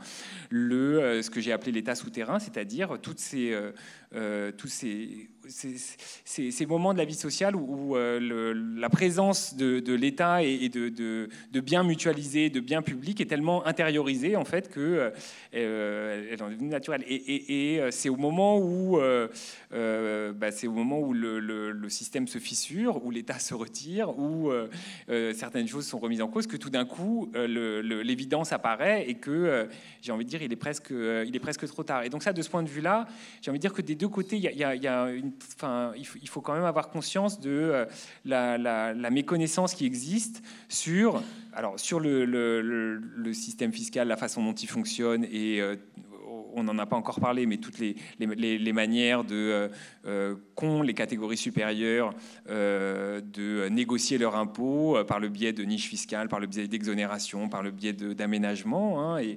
S3: le, euh, ce que j'ai appelé l'état souterrain, c'est-à-dire toutes ces, euh, euh, ces ces, moments de la vie sociale où, euh, la présence de, l'État et, de, biens mutualisés, de biens publics est tellement intériorisée en fait que euh, elle est devenue naturelle. Et, c'est au moment où bah, c'est au moment où le, système se fissure, où l'État se retire, où certaines choses sont remises en cause, que tout d'un coup l'évidence apparaît et que j'ai envie de dire il est presque il est presque trop tard. Et donc ça, de ce point de vue-là, j'ai envie de dire que des deux côtés, il y a, y a une il faut, quand même avoir conscience de euh, la, méconnaissance qui existe sur, alors, sur le, système fiscal, la façon dont il fonctionne et euh, on n'en a pas encore parlé, mais toutes les, manières de euh, qu'ont les catégories supérieures euh, de négocier leur impôt par le biais de niches fiscales, par le biais d'exonération, par le biais d'aménagement, hein, et,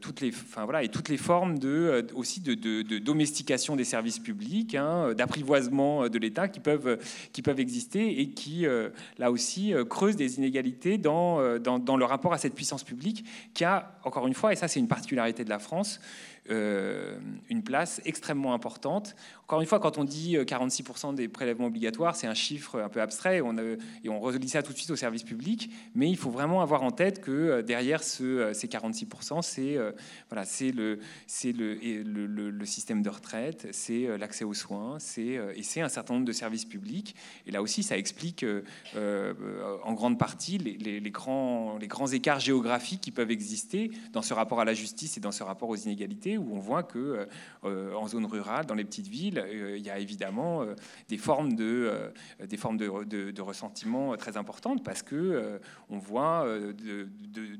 S3: toutes les, formes de aussi de, domestication des services publics, hein, d'apprivoisement de l'État qui peuvent qui peuvent exister et qui là aussi creusent des inégalités dans, dans, dans le rapport à cette puissance publique qui a encore une fois, et ça c'est une partie de la France, euh, une place extrêmement importante. Encore une fois, quand on dit 46% des prélèvements obligatoires, c'est un chiffre un peu abstrait on et on relie ça tout de suite au service public, mais il faut vraiment avoir en tête que derrière ce, ces 46%, c'est le, système de retraite, c'est l'accès aux soins, et c'est un certain nombre de services publics. Et là aussi, ça explique en grande partie les, grands, écarts géographiques qui peuvent exister dans ce rapport à la justice et dans ce rapport aux inégalités, où on voit que euh, en zone rurale, dans les petites villes, euh, il y a évidemment euh, des formes de, des formes de, de, ressentiment très importantes parce que on voit de,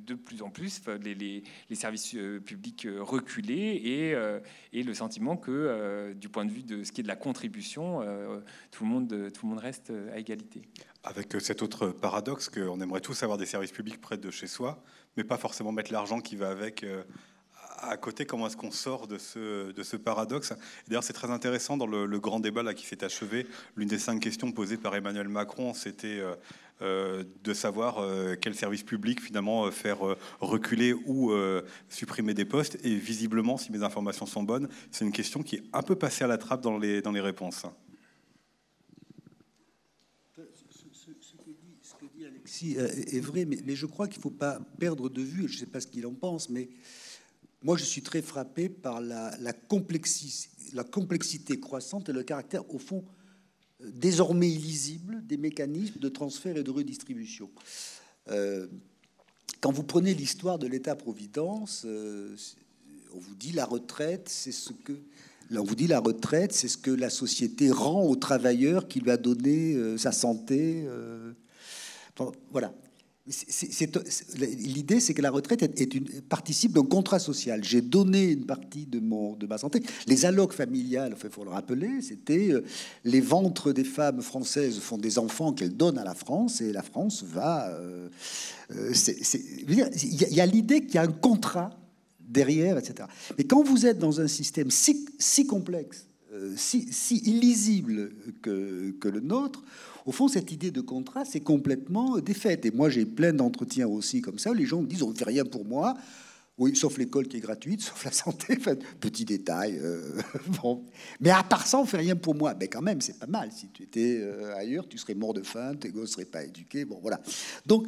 S3: de, plus en plus les, les, services publics reculer et, et, le sentiment que, du point de vue de ce qui est de la contribution, tout le monde, tout le monde reste à égalité.
S2: Avec cet autre paradoxe qu'on aimerait tous avoir des services publics près de chez soi, mais pas forcément mettre l'argent qui va avec euh, à côté. Comment est-ce qu'on sort de ce, de ce paradoxe D'ailleurs, c'est très intéressant dans le, grand débat qui s'est achevé. L'une des cinq questions posées par Emmanuel Macron, c'était euh, euh, de savoir quel service public finalement faire reculer ou supprimer des postes. Et visiblement, si mes informations sont bonnes, c'est une question qui est un peu passée à la trappe dans les, dans les réponses.
S4: Euh, est vrai, mais, je crois qu'il ne faut pas perdre de vue, je ne sais pas ce qu'il en pense, mais moi je suis très frappé par la, complexité, croissante et le caractère, au fond, euh, désormais illisible des mécanismes de transfert et de redistribution. Euh, quand vous prenez l'histoire de l'État-providence, on vous dit la retraite, c'est ce que on vous dit la retraite, c'est ce que la société rend au travailleur qui lui a donné sa santé, voilà. L'idée, c'est que la retraite participe d'un contrat social. J'ai donné une partie de, mon, de ma santé. Les allocs familiales, il faut le rappeler, c'était euh, les ventres des femmes françaises font des enfants qu'elles donnent à la France et la France va. Euh, euh, il y a, l'idée qu'il y a un contrat derrière, etc. Mais quand vous êtes dans un système si complexe, si, si, illisible que, que le nôtre, au fond, cette idée de contrat, c'est complètement défaite. Et moi, j'ai plein d'entretiens aussi comme ça, où les gens me disent, on ne fait rien pour moi. Oui, sauf l'école qui est gratuite, sauf la santé. petit détail. Euh, bon. Mais à part ça, on fait rien pour moi. Mais quand même, c'est pas mal. Si tu étais euh, ailleurs, tu serais mort de faim, tes gosses seraient pas éduqués. Bon, voilà. Donc,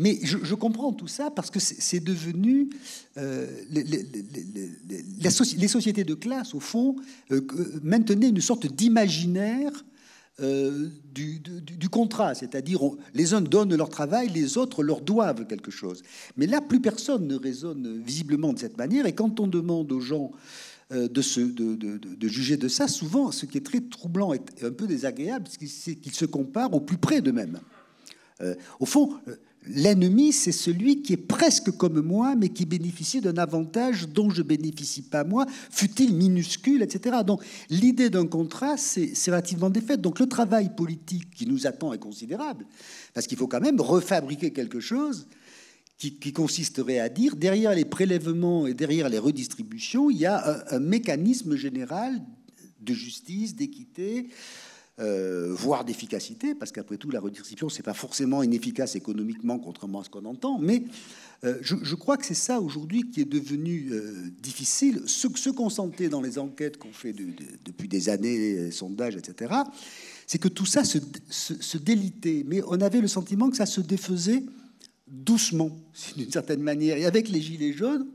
S4: mais je, comprends tout ça parce que c'est devenu euh, les, sociétés de classe, au fond, maintenaient une sorte d'imaginaire euh, du, contrat, c'est-à-dire les uns donnent leur travail, les autres leur doivent quelque chose. Mais là, plus personne ne raisonne visiblement de cette manière, et quand on demande aux gens euh, de, de, juger de ça, souvent, ce qui est très troublant et un peu désagréable, c'est qu'ils se comparent au plus près d'eux-mêmes. Euh, au fond, L'ennemi, c'est celui qui est presque comme moi, mais qui bénéficie d'un avantage dont je bénéficie pas moi, fut-il minuscule, etc. Donc l'idée d'un contrat, c'est relativement défaite. Donc le travail politique qui nous attend est considérable, parce qu'il faut quand même refabriquer quelque chose qui, consisterait à dire, derrière les prélèvements et derrière les redistributions, il y a un mécanisme général de justice, d'équité, euh, voire d'efficacité, parce qu'après tout, la redistribution, c'est pas forcément inefficace économiquement, contrairement à ce qu'on entend, mais euh, je, crois que c'est ça aujourd'hui qui est devenu euh, difficile. Ce, ce qu'on sentait dans les enquêtes qu'on fait depuis des années, les sondages, etc., c'est que tout ça se, délitait, mais on avait le sentiment que ça se défaisait doucement, d'une certaine manière. Et avec les gilets jaunes,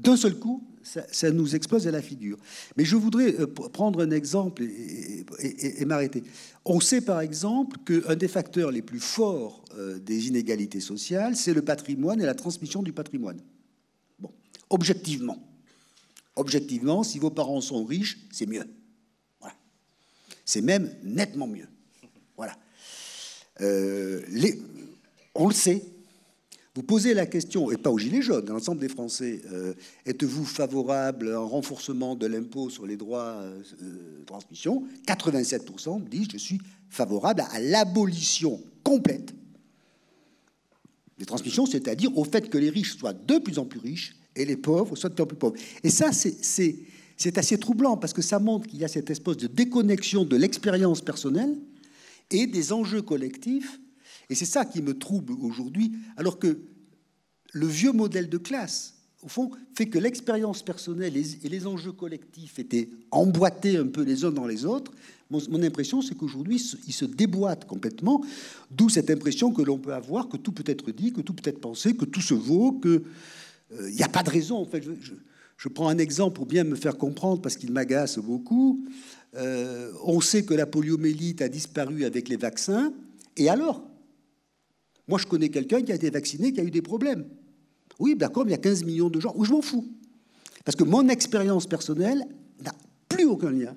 S4: d'un seul coup, ça, nous explose à la figure. Mais je voudrais euh, prendre un exemple et, m'arrêter. On sait par exemple qu'un des facteurs les plus forts euh, des inégalités sociales, c'est le patrimoine et la transmission du patrimoine. Bon, objectivement. Objectivement, si vos parents sont riches, c'est mieux. Voilà. C'est même nettement mieux. Voilà. Euh, on le sait, vous posez la question, et pas aux Gilets jaunes, à l'ensemble des Français, euh, êtes-vous favorable à un renforcement de l'impôt sur les droits euh, de transmission? 87% disent je suis favorable à l'abolition complète des transmissions, c'est-à-dire au fait que les riches soient de plus en plus riches et les pauvres soient de plus en plus pauvres. Et ça, c'est assez troublant parce que ça montre qu'il y a cette espèce de déconnexion de l'expérience personnelle et des enjeux collectifs et c'est ça qui me trouble aujourd'hui, alors que le vieux modèle de classe, au fond, fait que l'expérience personnelle et les enjeux collectifs étaient emboîtés un peu les uns dans les autres. Mon, impression, c'est qu'aujourd'hui, ils se déboîtent complètement, d'où cette impression que l'on peut avoir que tout peut être dit, que tout peut être pensé, que tout se vaut, qu'il n'y a pas de raison. En fait, je, prends un exemple pour bien me faire comprendre, parce qu'il m'agace beaucoup. Euh, on sait que la poliomélite a disparu avec les vaccins, et alors Moi, je connais quelqu'un qui a été vacciné, qui a eu des problèmes. Oui, d'accord, il y a 15 millions de gens. Ou je m'en fous. Parce que mon expérience personnelle n'a plus aucun lien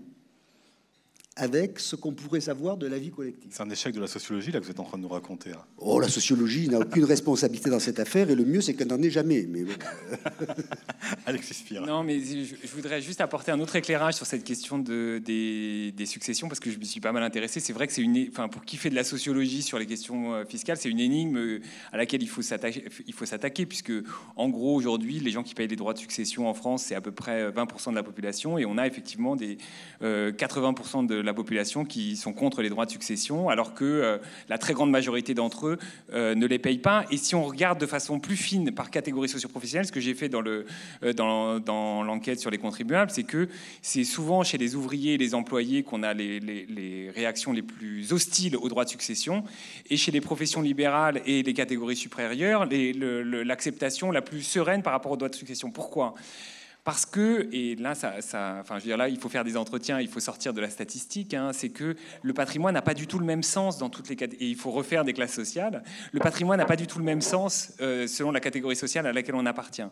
S4: avec ce qu'on pourrait savoir de la vie collective.
S2: C'est un échec de la sociologie, là, que vous êtes en train de nous raconter. Hein.
S4: Oh, la sociologie n'a aucune responsabilité dans cette affaire, et le mieux, c'est qu'elle n'en ait jamais. Mais
S2: Alexis Spire.
S3: Non, mais je, voudrais juste apporter un autre éclairage sur cette question de, des, successions, parce que je me suis pas mal intéressé. C'est vrai que c'est une... Enfin, pour qui fait de la sociologie sur les questions euh, fiscales, c'est une énigme euh, à laquelle il faut s'attaquer, puisque, en gros, aujourd'hui, les gens qui payent les droits de succession en France, c'est à peu près 20% de la population, et on a effectivement des 80% euh, de la la population qui sont contre les droits de succession, alors que euh, la très grande majorité d'entre eux euh, ne les payent pas. Et si on regarde de façon plus fine par catégorie socioprofessionnelle, ce que j'ai fait dans, le, euh, dans, dans l'enquête sur les contribuables, c'est que c'est souvent chez les ouvriers et les employés qu'on a les, réactions les plus hostiles aux droits de succession, et chez les professions libérales et les catégories supérieures, l'acceptation la plus sereine par rapport aux droits de succession. Pourquoi? Parce que, et là, ça, enfin, je veux dire, là, il faut faire des entretiens, il faut sortir de la statistique, hein, c'est que le patrimoine n'a pas du tout le même sens dans toutes les et il faut refaire des classes sociales. Le patrimoine n'a pas du tout le même sens euh, selon la catégorie sociale à laquelle on appartient.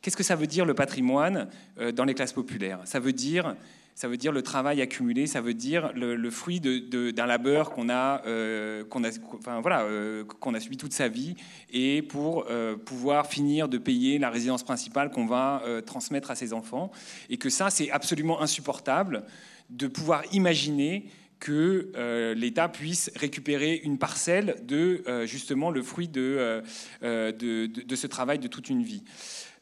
S3: Qu'est-ce que ça veut dire le patrimoine euh, dans les classes populaires? Ça veut dire ça veut dire le travail accumulé, ça veut dire le, fruit d'un labeur qu'on a, euh, euh, qu'on a subi toute sa vie, et pour euh, pouvoir finir de payer la résidence principale qu'on va transmettre à ses enfants, et que ça, c'est absolument insupportable de pouvoir imaginer que l'État puisse récupérer une parcelle de justement le fruit de, ce travail de toute une vie.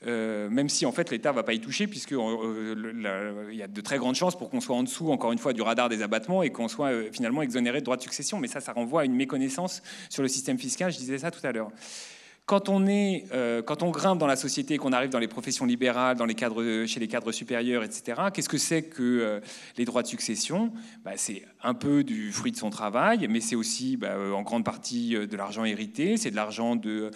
S3: Euh, même si en fait l'État ne va pas y toucher, puisqu'il euh, y a de très grandes chances pour qu'on soit en dessous, encore une fois, du radar des abattements et qu'on soit euh, finalement exonéré de droits de succession. Mais ça, ça renvoie à une méconnaissance sur le système fiscal, je disais ça tout à l'heure. Quand on, grimpe dans la société, qu'on arrive dans les professions libérales, dans les cadres, chez les cadres supérieurs, etc., qu'est-ce que c'est que les droits de succession? Bah, C'est un peu du fruit de son travail, mais c'est aussi bah, en grande partie de l'argent hérité, c'est de l'argent de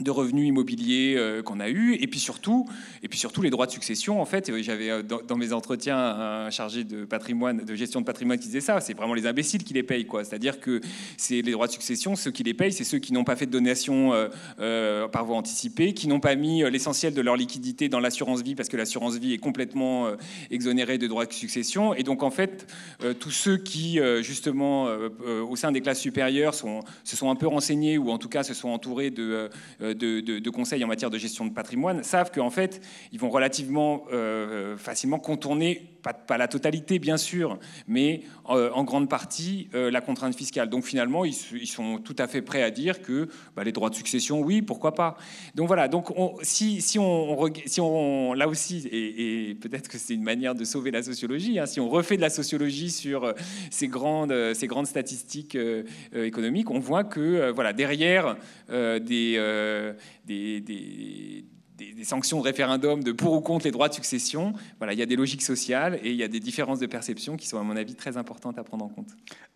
S3: de revenus immobiliers euh, qu'on a eu. Et puis surtout et puis surtout les droits de succession en fait j'avais euh, dans, mes entretiens un chargé de patrimoine de gestion de patrimoine qui disait ça. C'est vraiment les imbéciles qui les payent quoi. C'est-à-dire que c'est les droits de succession ceux qui les payent c'est ceux qui n'ont pas fait de donation euh, par voie anticipée qui n'ont pas mis l'essentiel de leur liquidité dans l'assurance vie parce que l'assurance vie est complètement exonérée de droits de succession. Et donc en fait tous ceux qui justement au sein des classes supérieures se sont un peu renseignés ou en tout cas se sont entourés de de, conseils en matière de gestion de patrimoine savent qu'en fait, ils vont relativement euh, facilement contourner, pas, la totalité bien sûr, mais euh, en grande partie euh, la contrainte fiscale. Donc finalement, ils, sont tout à fait prêts à dire que bah, les droits de succession, oui, pourquoi pas. Donc voilà, donc si, si, on, si on, là aussi, et, peut-être que c'est une manière de sauver la sociologie, hein, si on refait de la sociologie sur ces grandes, ces grandes statistiques économiques, on voit que voilà, derrière euh, des, des, des, sanctions de référendum de pour ou contre les droits de succession. Voilà, il y a des logiques sociales et il y a des différences de perception qui sont, à mon avis, très importantes à prendre en compte.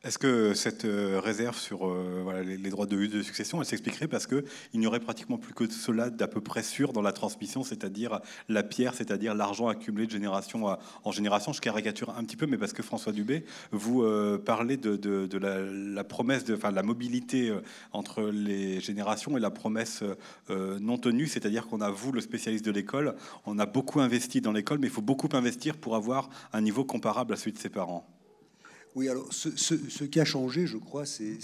S2: Est-ce que cette euh, réserve sur euh, voilà, les, droits de, de succession, elle s'expliquerait parce qu'il n'y aurait pratiquement plus que cela d'à peu près sûr dans la transmission, c'est-à-dire la pierre, c'est-à-dire l'argent accumulé de génération en génération? Je caricature un petit peu, mais parce que François Dubé, vous euh, parlez de, de, la, promesse, de enfin, la mobilité entre les générations et la promesse non tenue, c'est-à-dire qu'on a, vous, spécialiste de l'école, on a beaucoup investi dans l'école, mais il faut beaucoup investir pour avoir un niveau comparable à celui de ses parents.
S4: Oui, alors ce, qui a changé, je crois, c'est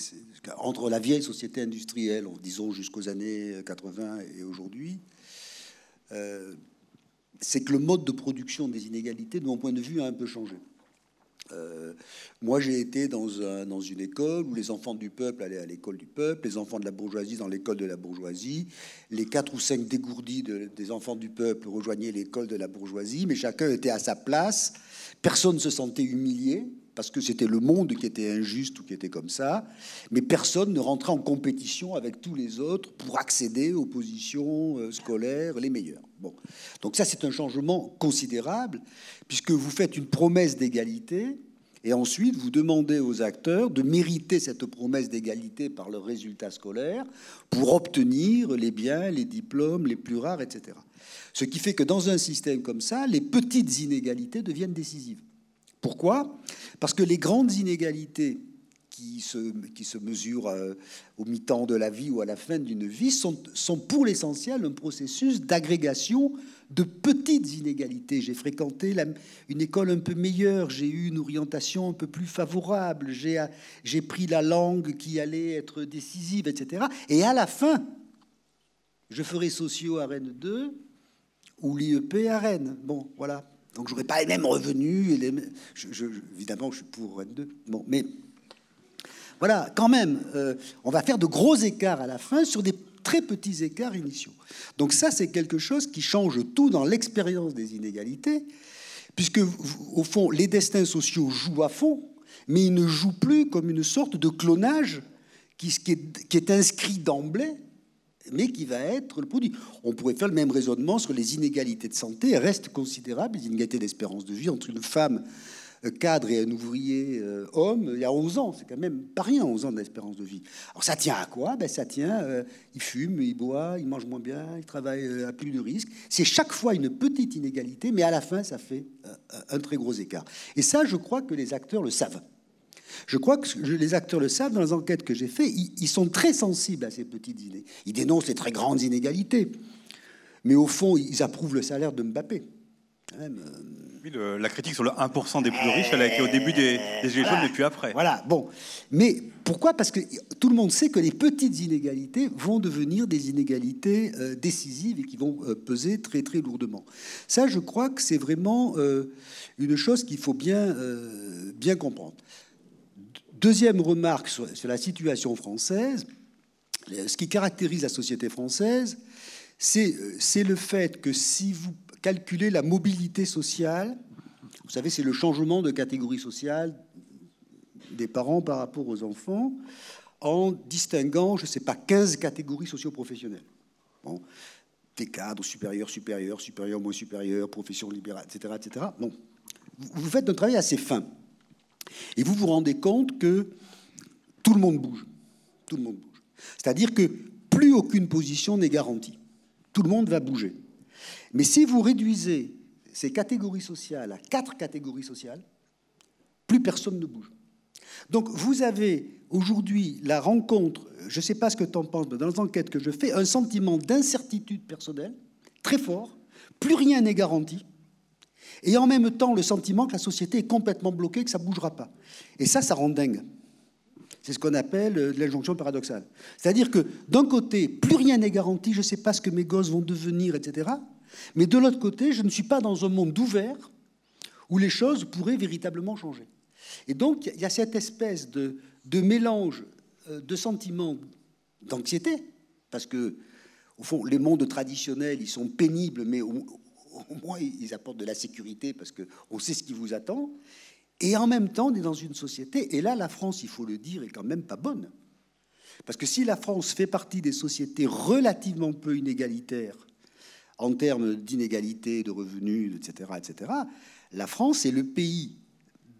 S4: entre la vieille société industrielle, disons jusqu'aux années 80 et aujourd'hui, euh, c'est que le mode de production des inégalités, de mon point de vue, a un peu changé. Euh, moi, j'ai été dans, dans, une école où les enfants du peuple allaient à l'école du peuple, les enfants de la bourgeoisie dans l'école de la bourgeoisie, les quatre ou cinq dégourdis des enfants du peuple rejoignaient l'école de la bourgeoisie, mais chacun était à sa place, personne ne se sentait humilié. Parce que c'était le monde qui était injuste ou qui était comme ça, mais personne ne rentrait en compétition avec tous les autres pour accéder aux positions euh, scolaires les meilleures. Bon. Donc ça, c'est un changement considérable, puisque vous faites une promesse d'égalité, et ensuite vous demandez aux acteurs de mériter cette promesse d'égalité par leurs résultats scolaires pour obtenir les biens, les diplômes les plus rares, etc. Ce qui fait que dans un système comme ça, les petites inégalités deviennent décisives. Pourquoi? Parce que les grandes inégalités qui se, qui se mesurent euh, au mi-temps de la vie ou à la fin d'une vie sont, sont pour l'essentiel un processus d'agrégation de petites inégalités. J'ai fréquenté une école un peu meilleure, j'ai eu une orientation un peu plus favorable, j'ai pris la langue qui allait être décisive, etc. Et à la fin, je ferai socio à Rennes 2 ou l'IEP à Rennes. Bon, voilà. Donc j'aurais pas les mêmes revenus. Évidemment, je suis pour Rennes 2. Bon, mais voilà, quand même, euh, on va faire de gros écarts à la fin sur des très petits écarts initiaux. Donc ça, c'est quelque chose qui change tout dans l'expérience des inégalités, puisque au fond, les destins sociaux jouent à fond, mais ils ne jouent plus comme une sorte de clonage qui est inscrit d'emblée mais qui va être le produit. On pourrait faire le même raisonnement sur les inégalités de santé. Elles restent considérables, les inégalités d'espérance de vie entre une femme euh, cadre et un ouvrier euh, homme, il y a 11 ans. C'est quand même pas rien, 11 ans d'espérance de vie. Alors ça tient à quoi? Ben, Ça tient, euh, il fume, il boit, il mange moins bien, il travaille à plus de risques. C'est chaque fois une petite inégalité, mais à la fin, ça fait un très gros écart. Et ça, je crois que les acteurs le savent. Je crois que les acteurs le savent dans les enquêtes que j'ai faites. Ils, sont très sensibles à ces petites idées. Ils dénoncent les très grandes inégalités. Mais au fond, ils approuvent le salaire de Mbappé.
S2: Euh, la critique sur le 1% des plus riches, elle a été au début des, des Gilets jaunes, mais puis après.
S4: Voilà, bon. Mais pourquoi? Parce que tout le monde sait que les petites inégalités vont devenir des inégalités euh, décisives et qui vont euh, peser très, très lourdement. Ça, je crois que c'est vraiment une chose qu'il faut bien, bien comprendre. Deuxième remarque sur, la situation française, ce qui caractérise la société française, c'est le fait que si vous calculez la mobilité sociale, vous savez, c'est le changement de catégorie sociale des parents par rapport aux enfants, en distinguant, je ne sais pas, 15 catégories socio-professionnelles. Bon, des cadres supérieurs, supérieurs, supérieurs, moins supérieurs, profession libérale, etc. etc. Bon, vous faites un travail assez fin. Et vous vous rendez compte que tout le monde bouge. Tout le monde bouge. C'est-à-dire que plus aucune position n'est garantie. Tout le monde va bouger. Mais si vous réduisez ces catégories sociales à quatre catégories sociales, plus personne ne bouge. Donc vous avez aujourd'hui la rencontre, je ne sais pas ce que tu en penses, mais dans les enquêtes que je fais, un sentiment d'incertitude personnelle très fort, plus rien n'est garanti, et en même temps le sentiment que la société est complètement bloquée, que ça ne bougera pas. Et ça, ça rend dingue. C'est ce qu'on appelle euh, l'injonction paradoxale. C'est-à-dire que d'un côté, plus rien n'est garanti, je ne sais pas ce que mes gosses vont devenir, etc. Mais de l'autre côté, je ne suis pas dans un monde ouvert où les choses pourraient véritablement changer. Et donc, il y a cette espèce de, mélange euh, de sentiments d'anxiété, parce que, au fond, les mondes traditionnels, ils sont pénibles, mais moins ils apportent de la sécurité parce qu'on sait ce qui vous attend. Et en même temps, on est dans une société, et là, la France, il faut le dire, est quand même pas bonne. Parce que si la France fait partie des sociétés relativement peu inégalitaires en termes d'inégalité, de revenus, etc., etc., la France est le pays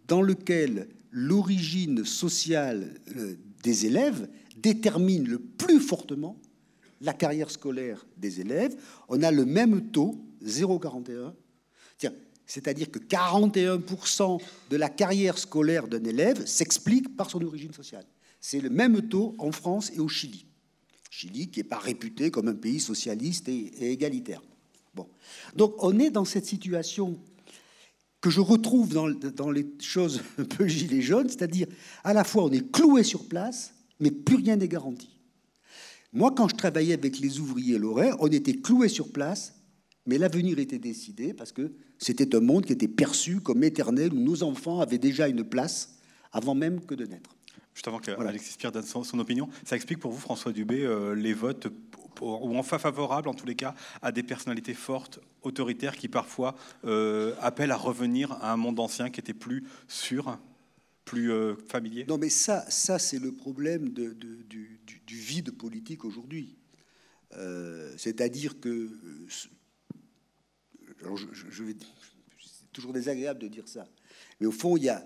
S4: dans lequel l'origine sociale euh, des élèves détermine le plus fortement la carrière scolaire des élèves. On a le même taux 0,41. C'est-à-dire que 41% de la carrière scolaire d'un élève s'explique par son origine sociale. C'est le même taux en France et au Chili. Chili qui n'est pas réputé comme un pays socialiste et, égalitaire. Bon. Donc on est dans cette situation que je retrouve dans, dans les choses un peu gilets jaunes, c'est-à-dire à la fois on est cloué sur place, mais plus rien n'est garanti. Moi, quand je travaillais avec les ouvriers lorrains, on était cloué sur place, mais l'avenir était décidé parce que c'était un monde qui était perçu comme éternel, où nos enfants avaient déjà une place avant même que de naître.
S2: Juste avant qu'Alexis Spire donne son, opinion, ça explique pour vous, François Dubé, euh, les votes ou enfin favorables, en tous les cas, à des personnalités fortes, autoritaires, qui parfois euh, appellent à revenir à un monde ancien qui était plus sûr plus familier
S4: Non, mais ça, ça c'est le problème de, du, du, vide politique aujourd'hui. C'est-à-dire que je, vais, c'est toujours désagréable de dire ça, mais au fond, il y a,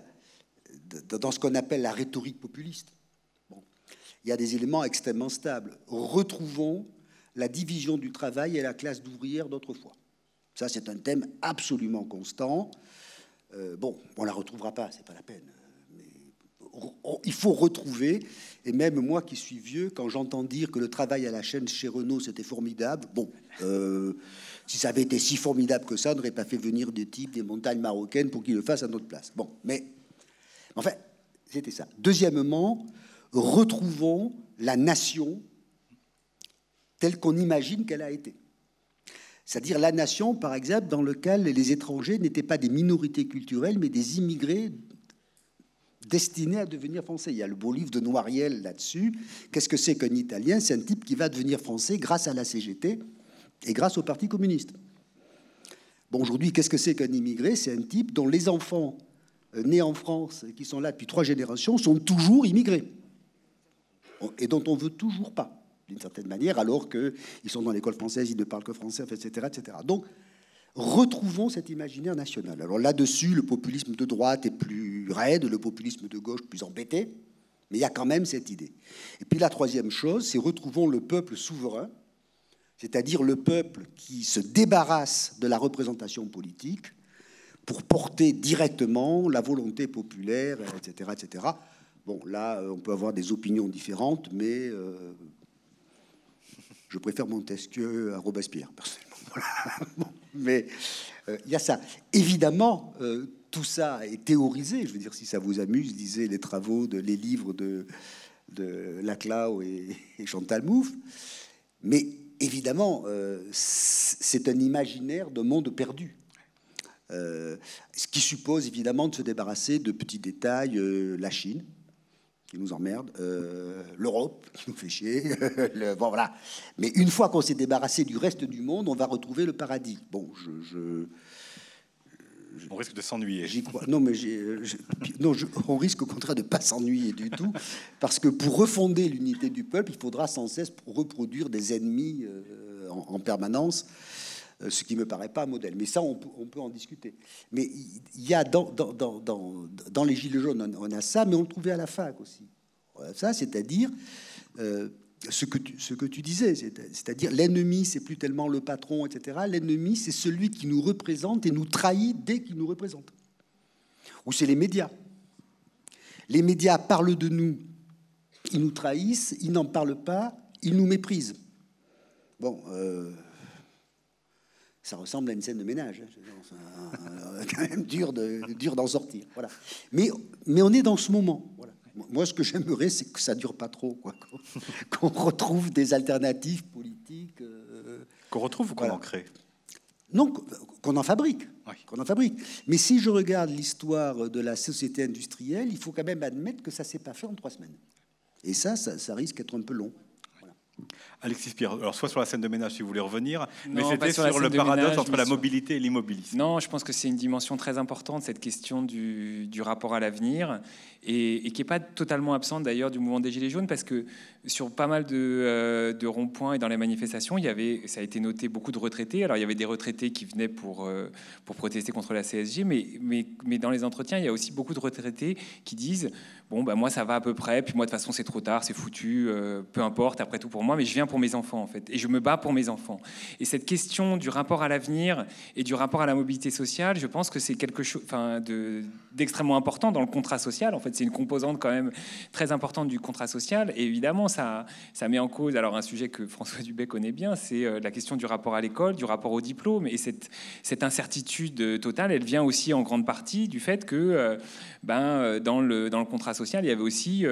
S4: dans ce qu'on appelle la rhétorique populiste, bon, il y a des éléments extrêmement stables. Retrouvons la division du travail et la classe d'ouvrière d'autrefois. Ça, c'est un thème absolument constant. Euh, bon, on la retrouvera pas, c'est pas la peine. Il faut retrouver. Et même moi, qui suis vieux, quand j'entends dire que le travail à la chaîne chez Renault c'était formidable, bon, euh, si ça avait été si formidable que ça, on n'aurait pas fait venir des types des montagnes marocaines pour qu'ils le fassent à notre place. Bon, mais enfin, c'était ça. Deuxièmement, retrouvons la nation telle qu'on imagine qu'elle a été. C'est-à-dire la nation, par exemple, dans laquelle les étrangers n'étaient pas des minorités culturelles, mais des immigrés destinés à devenir français. Il y a le beau livre de Noiriel là-dessus. Qu'est-ce que c'est qu'un Italien? C'est un type qui va devenir français grâce à la CGT et grâce au Parti communiste. Bon, aujourd'hui, qu'est-ce que c'est qu'un immigré? C'est un type dont les enfants euh, nés en France, qui sont là depuis trois générations, sont toujours immigrés. Et dont on veut toujours pas, d'une certaine manière, alors qu'ils sont dans l'école française, ils ne parlent que français, etc., etc. Donc, retrouvons cet imaginaire national. Alors là-dessus, le populisme de droite est plus raide, le populisme de gauche plus embêté, mais il y a quand même cette idée. Et puis la troisième chose, c'est retrouvons le peuple souverain, c'est-à-dire le peuple qui se débarrasse de la représentation politique pour porter directement la volonté populaire, etc. etc. Bon, là, euh, on peut avoir des opinions différentes, mais euh, je préfère Montesquieu à Robespierre, personnellement. mais euh, il y a ça. Évidemment, tout ça est théorisé. Je veux dire, si ça vous amuse, lisez les travaux, de, les livres de, Laclau et, et Chantal Mouffe. Mais évidemment, euh, c'est un imaginaire de monde perdu. Euh, ce qui suppose évidemment de se débarrasser de petits détails, euh, la Chine, qui nous emmerde, l'Europe, qui nous fait chier. bon, voilà. Mais une fois qu'on s'est débarrassé du reste du monde, on va retrouver le paradis. Bon, je
S2: on risque de s'ennuyer.
S4: Non, mais euh, on risque au contraire de ne pas s'ennuyer du tout, parce que pour refonder l'unité du peuple, il faudra sans cesse reproduire des ennemis euh, en, permanence, euh, ce qui me paraît pas modèle. Mais ça, on, peut en discuter. Mais il y a dans, les Gilets jaunes, on a ça, mais on le trouvait à la fac aussi. Ça, c'est-à-dire ce que tu, disais, c'est-à-dire l'ennemi, c'est plus tellement le patron, etc. L'ennemi, c'est celui qui nous représente et nous trahit dès qu'il nous représente. Ou c'est les médias. Les médias parlent de nous, ils nous trahissent, ils n'en parlent pas, ils nous méprisent. Bon, euh, ça ressemble à une scène de ménage. C'est hein. quand même dur d'en sortir. Mais on est dans ce moment. Moi, ce que j'aimerais, c'est que ça dure pas trop, quoi. Qu'on retrouve des alternatives politiques. Euh,
S2: qu'on retrouve ou qu'on en crée?
S4: Non, qu'on en fabrique. Qu'on en fabrique. Mais si je regarde l'histoire de la société industrielle, il faut quand même admettre que ça s'est pas fait en trois semaines. Et ça, ça, ça risque d'être un peu long.
S2: Alexis Pierre, alors soit sur la scène de ménage si vous voulez revenir, mais c'était sur, le paradoxe entre la mobilité et l'immobilisme.
S3: Non, je pense que c'est une dimension très importante, cette question du, du rapport à l'avenir, et, et, qui n'est pas totalement absente d'ailleurs du mouvement des Gilets jaunes, parce que sur pas mal de, euh, de ronds-points et dans les manifestations, il y avait, ça a été noté, beaucoup de retraités. Alors il y avait des retraités qui venaient pour, euh, pour protester contre la CSG, mais, mais, mais dans les entretiens, il y a aussi beaucoup de retraités qui disent, bon, ben, moi ça va à peu près, puis moi de toute façon c'est trop tard, c'est foutu, euh, peu importe, après tout pour moi, mais je viens pour mes enfants en fait, et je me bats pour mes enfants. Et cette question du rapport à l'avenir et du rapport à la mobilité sociale, je pense que c'est quelque chose d'extrêmement important dans le contrat social. En fait, c'est une composante quand même très importante du contrat social. Et évidemment, ça, ça met en cause alors un sujet que François Dubé connaît bien, c'est euh, la question du rapport à l'école, du rapport au diplôme. Et cette, incertitude totale, elle vient aussi en grande partie du fait que euh, ben, euh, dans, le, contrat social, il y avait aussi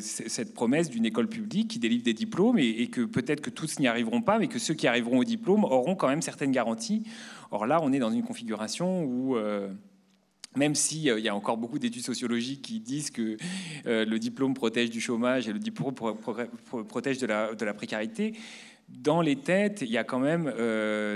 S3: cette promesse d'une école publique qui délivre des diplômes et, que peut-être que tous n'y arriveront pas, mais que ceux qui arriveront au diplôme auront quand même certaines garanties. Or là, on est dans une configuration où... Euh, même s'il euh, y a encore beaucoup d'études sociologiques qui disent que euh, le diplôme protège du chômage et le diplôme protège de la précarité, dans les têtes, il y a quand même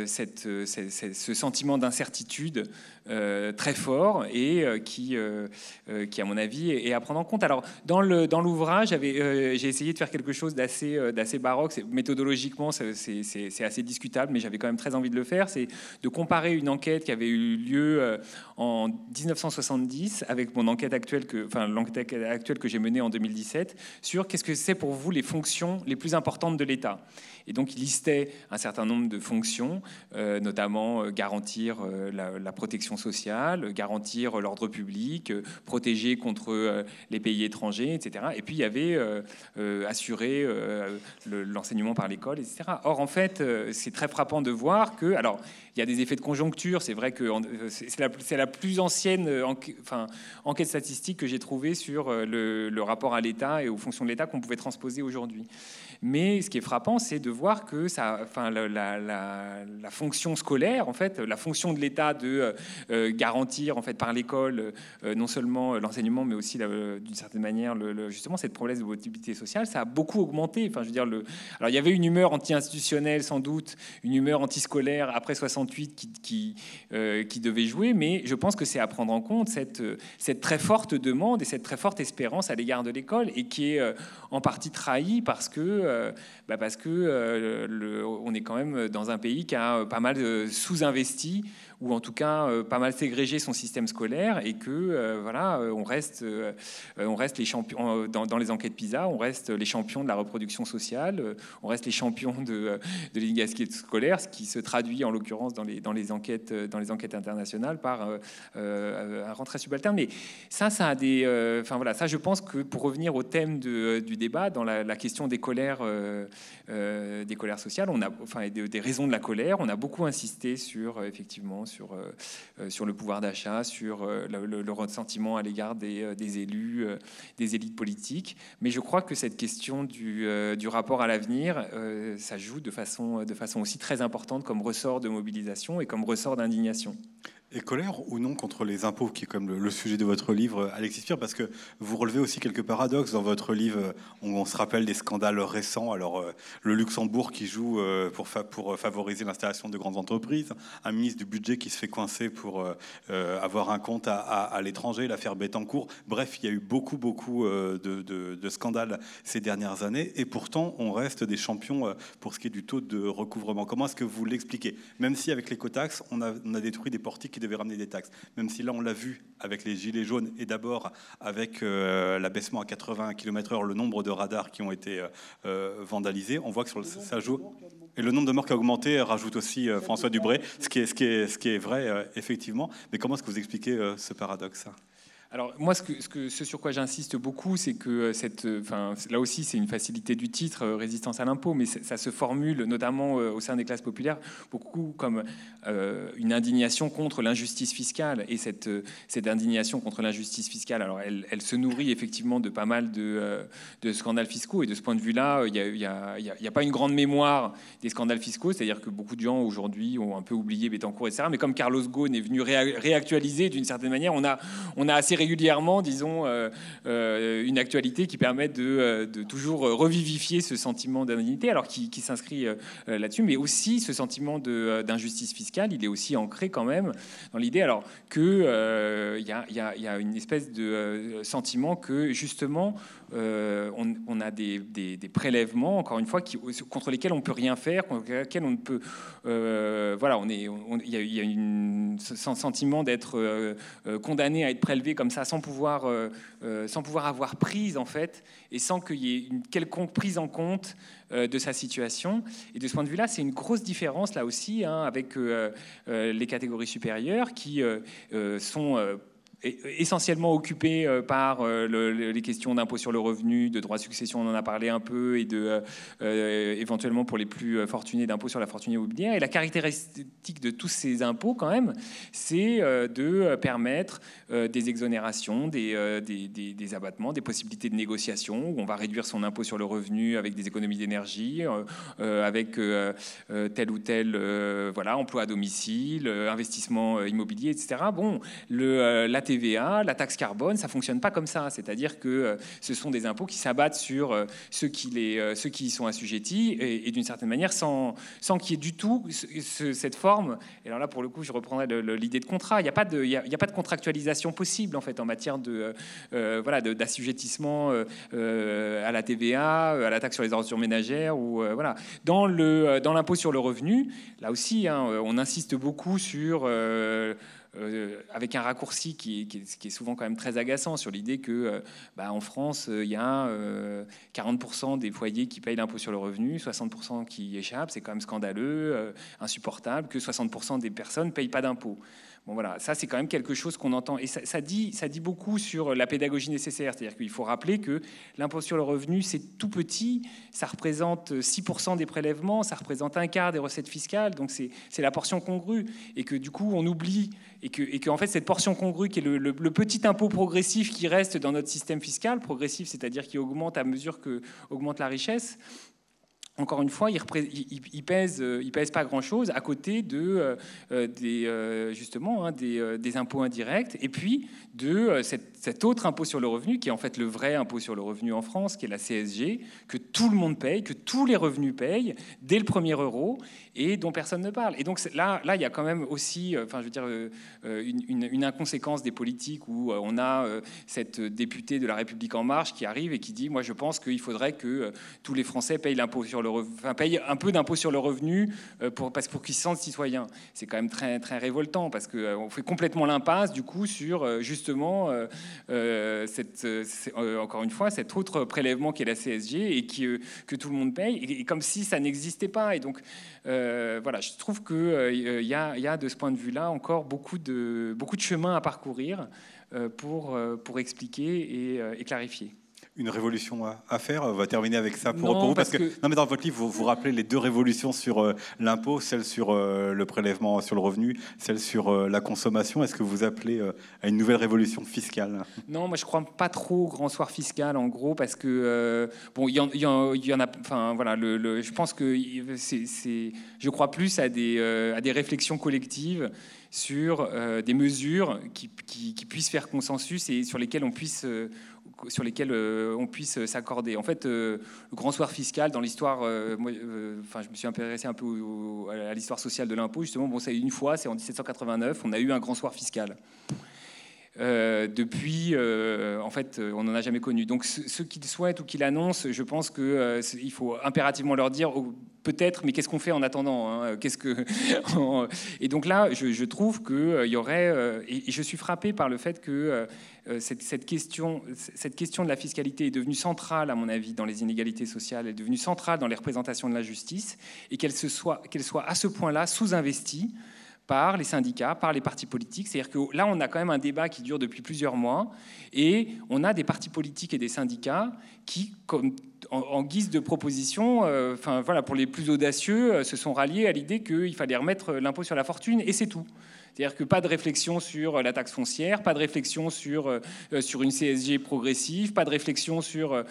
S3: cette, ce sentiment d'incertitude euh, très fort et euh, qui, euh, à mon avis, est, à prendre en compte. Alors, dans l'ouvrage, j'ai essayé de faire quelque chose d'assez baroque. Méthodologiquement, c'est assez discutable, mais j'avais quand même très envie de le faire. C'est de comparer une enquête qui avait eu lieu en 1970 avec mon enquête actuelle, enfin l'enquête actuelle que j'ai menée en 2017 sur qu'est-ce que c'est pour vous les fonctions les plus importantes de l'État. Et donc, il listait un certain nombre de fonctions, notamment garantir la, la protection sociale, garantir l'ordre public, protéger contre euh, les pays étrangers, etc. Et puis il y avait euh, euh, assurer l'enseignement par l'école, etc. Or, en fait, c'est très frappant de voir que, alors, il y a des effets de conjoncture. C'est vrai que c'est la, plus ancienne enquête statistique que j'ai trouvée sur le, rapport à l'État et aux fonctions de l'État qu'on pouvait transposer aujourd'hui. Mais ce qui est frappant, c'est de voir que la, fonction scolaire, en fait, la fonction de l'État de euh, garantir en fait par l'école euh, non seulement l'enseignement, mais aussi d'une certaine manière justement cette problème de mobilité sociale, ça a beaucoup augmenté. Enfin, je veux dire, alors il y avait une humeur anti-institutionnelle sans doute, une humeur anti-scolaire après 68 qui euh, devait jouer, mais je pense que c'est à prendre en compte cette très forte demande et cette très forte espérance à l'égard de l'école et qui est en partie trahie parce que bah parce que le, on est quand même dans un pays qui a pas mal sous-investi ou en tout cas euh, pas mal ségrégé son système scolaire et que euh, voilà, euh, on reste, on reste les champions dans, les enquêtes PISA, on reste les champions de la reproduction sociale, on reste les champions de, de l'inégalité scolaire, ce qui se traduit en l'occurrence dans les, dans les enquêtes dans les enquêtes internationales par un rentrée subalterne. Mais ça, ça a des, enfin voilà, ça je pense que pour revenir au thème du débat, dans la, question des colères, des colères sociales, on a, enfin des, raisons de la colère, on a beaucoup insisté sur effectivement sur, euh, euh, sur le pouvoir d'achat, sur euh, le, ressentiment à l'égard des, des, élus, des élites politiques. Mais je crois que cette question du, du rapport à l'avenir, ça joue de façon, de façon aussi très importante comme ressort de mobilisation et comme ressort d'indignation.
S2: Et colère ou non contre les impôts, qui est comme le, sujet de votre livre, Alexis Pierre, parce que vous relevez aussi quelques paradoxes dans votre livre. On, se rappelle des scandales récents. Alors, euh, le Luxembourg qui joue euh, pour, pour favoriser l'installation de grandes entreprises, un ministre du budget qui se fait coincer pour euh, avoir un compte à, l'étranger, l'affaire Bettencourt. Bref, il y a eu beaucoup, beaucoup de, scandales ces dernières années, et pourtant, on reste des champions pour ce qui est du taux de recouvrement. Comment est-ce que vous l'expliquez? Même si avec l'écotaxe, on on a détruit des portiques devait ramener des taxes. Même si là, on l'a vu avec les gilets jaunes et d'abord avec euh, l'abaissement à 80 km/h, le nombre de radars qui ont été euh, euh, vandalisés, on voit que sur le, ça joue. Et le nombre de morts qui a augmenté rajoute aussi François Dubré, ce qui est, ce qui est, ce qui est vrai, effectivement. Mais comment est-ce que vous expliquez ce paradoxe
S3: alors moi, ce, sur quoi j'insiste beaucoup, c'est que euh, cette, euh, enfin, là aussi, c'est une facilité du titre, euh, résistance à l'impôt, mais ça se formule notamment au sein des classes populaires beaucoup comme une indignation contre l'injustice fiscale. Et cette, cette indignation contre l'injustice fiscale, alors elle, se nourrit effectivement de pas mal de, scandales fiscaux. Et de ce point de vue-là, il n'y a, pas une grande mémoire des scandales fiscaux, c'est-à-dire que beaucoup de gens aujourd'hui ont un peu oublié Bettencourt, etc. Mais comme Carlos Ghosn est venu réactualiser d'une certaine manière, on a, on a assez régulièrement, disons, euh, euh, une actualité qui permet de, euh, toujours revivifier ce sentiment d'indignité, alors qui, s'inscrit là-dessus, mais aussi ce sentiment d'injustice fiscale, il est aussi ancré quand même dans l'idée, alors que il y, a une espèce de sentiment que justement on, a des, prélèvements, encore une fois, contre lesquels on peut rien faire, contre lesquels on ne peut, voilà, on est, il y a, un sentiment d'être condamné à être prélevé comme ça sans pouvoir, euh, euh, sans pouvoir avoir prise en fait, et sans qu'il y ait une quelconque prise en compte euh, de sa situation. Et de ce point de vue-là, c'est une grosse différence là aussi hein, avec les catégories supérieures qui sont essentiellement occupé euh, par euh, les questions d'impôt sur le revenu, de droit de succession, on en a parlé un peu, et de euh, éventuellement pour les plus fortunés d'impôt sur la fortune immobilière. Et la caractéristique de tous ces impôts, quand même, c'est de permettre des exonérations, des, des, abattements, des possibilités de négociation, où on va réduire son impôt sur le revenu avec des économies d'énergie, avec tel ou tel voilà, emploi à domicile, investissement immobilier, etc. Bon, le, La taxe carbone, ça fonctionne pas comme ça. C'est-à-dire que ce sont des impôts qui s'abattent sur ceux qui, les, ceux qui y sont assujettis et, d'une certaine manière sans, sans qu'il y ait du tout cette forme. Et alors là, pour le coup, je reprendrai l'idée de contrat. Il n'y a, pas de, a pas de contractualisation possible en fait en matière de voilà d'assujettissement à la TVA, à la taxe sur les ordures ménagères ou voilà dans le dans l'impôt sur le revenu. Là aussi, hein, on insiste beaucoup sur euh, avec un raccourci qui, est souvent quand même très agaçant sur l'idée que euh, bah, en France, euh, il y a 40% des foyers qui payent l'impôt sur le revenu, 60% qui échappent. C'est quand même scandaleux, insupportable que 60% des personnes ne payent pas d'impôt. Voilà, ça c'est quand même quelque chose qu'on entend. Et ça, dit, ça dit beaucoup sur la pédagogie nécessaire. C'est-à-dire qu'il faut rappeler que l'impôt sur le revenu c'est tout petit, ça représente 6% des prélèvements, ça représente un quart des recettes fiscales, donc c'est la portion congrue. Et que du coup on oublie et que, et que en fait cette portion congrue qui est le, petit impôt progressif qui reste dans notre système fiscal, progressif c'est-à-dire qui augmente à mesure que augmente la richesse, encore une fois, il, euh, il pèse pas grand-chose à côté de euh, euh, des, justement hein, des, impôts indirects et puis de cet autre impôt sur le revenu qui est en fait le vrai impôt sur le revenu en France, qui est la CSG, que tout le monde paye, que tous les revenus payent dès le premier euro et dont personne ne parle. Et donc là, là, il y a quand même aussi, enfin, je veux dire, une, une, inconséquence des politiques où on a cette députée de la République en marche qui arrive et qui dit, moi, je pense qu'il faudrait que tous les Français payent un peu d'impôt sur le revenu euh, pour, parce, pour qu'ils se sentent citoyens. C'est quand même très, très révoltant parce qu'on euh, fait complètement l'impasse du coup sur euh, justement cette, encore une fois cet autre prélèvement qui est la CSG et qui, que tout le monde paye et, comme si ça n'existait pas. Et donc voilà, je trouve qu'il il y, a, y a de ce point de vue-là encore beaucoup de, beaucoup de chemin à parcourir pour, pour expliquer et clarifier
S2: une révolution à, faire On va terminer avec ça pour, vous. Parce, que, non, mais dans votre livre, vous, vous rappelez les deux révolutions sur euh, l'impôt, celle sur euh, le prélèvement sur le revenu, celle sur euh, la consommation. Est-ce que vous appelez à une nouvelle révolution fiscale?
S3: Non, moi je crois pas trop au grand soir fiscal, en gros, parce que bon, il y, en a. Enfin voilà, le, je pense que c'est, je crois plus à des, à des réflexions collectives sur des mesures qui, qui, qui, puissent faire consensus et sur lesquelles on puisse sur lesquels euh, on puisse s'accorder. En fait, euh, le grand soir fiscal dans l'histoire, euh, enfin, je me suis intéressé un peu à l'histoire sociale de l'impôt. Justement, bon, c'est une fois, c'est en 1789, on a eu un grand soir fiscal. depuis, en fait, on n'en a jamais connu. Donc, ceux qui le souhaitent ou qui l'annoncent, je pense qu'il faut impérativement leur dire, oh, peut-être, mais qu'est-ce qu'on fait en attendant hein, Qu'est-ce que Et donc là, je, trouve qu'il y aurait, et, je suis frappé par le fait que euh, cette, question, de la fiscalité est devenue centrale, à mon avis, dans les inégalités sociales, est devenue centrale dans les représentations de la justice, et qu'elle soit, soit à ce point-là sous-investie par les syndicats, par les partis politiques. C'est-à-dire que là, on a quand même un débat qui dure depuis plusieurs mois, et on a des partis politiques et des syndicats qui, en, guise de proposition, euh, voilà, pour les plus audacieux, euh, se sont ralliés à l'idée qu'il fallait remettre l'impôt sur la fortune, et c'est tout. C'est-à-dire que pas de réflexion sur la taxe foncière, pas de réflexion sur, euh, sur une CSG progressive, pas de réflexion sur euh,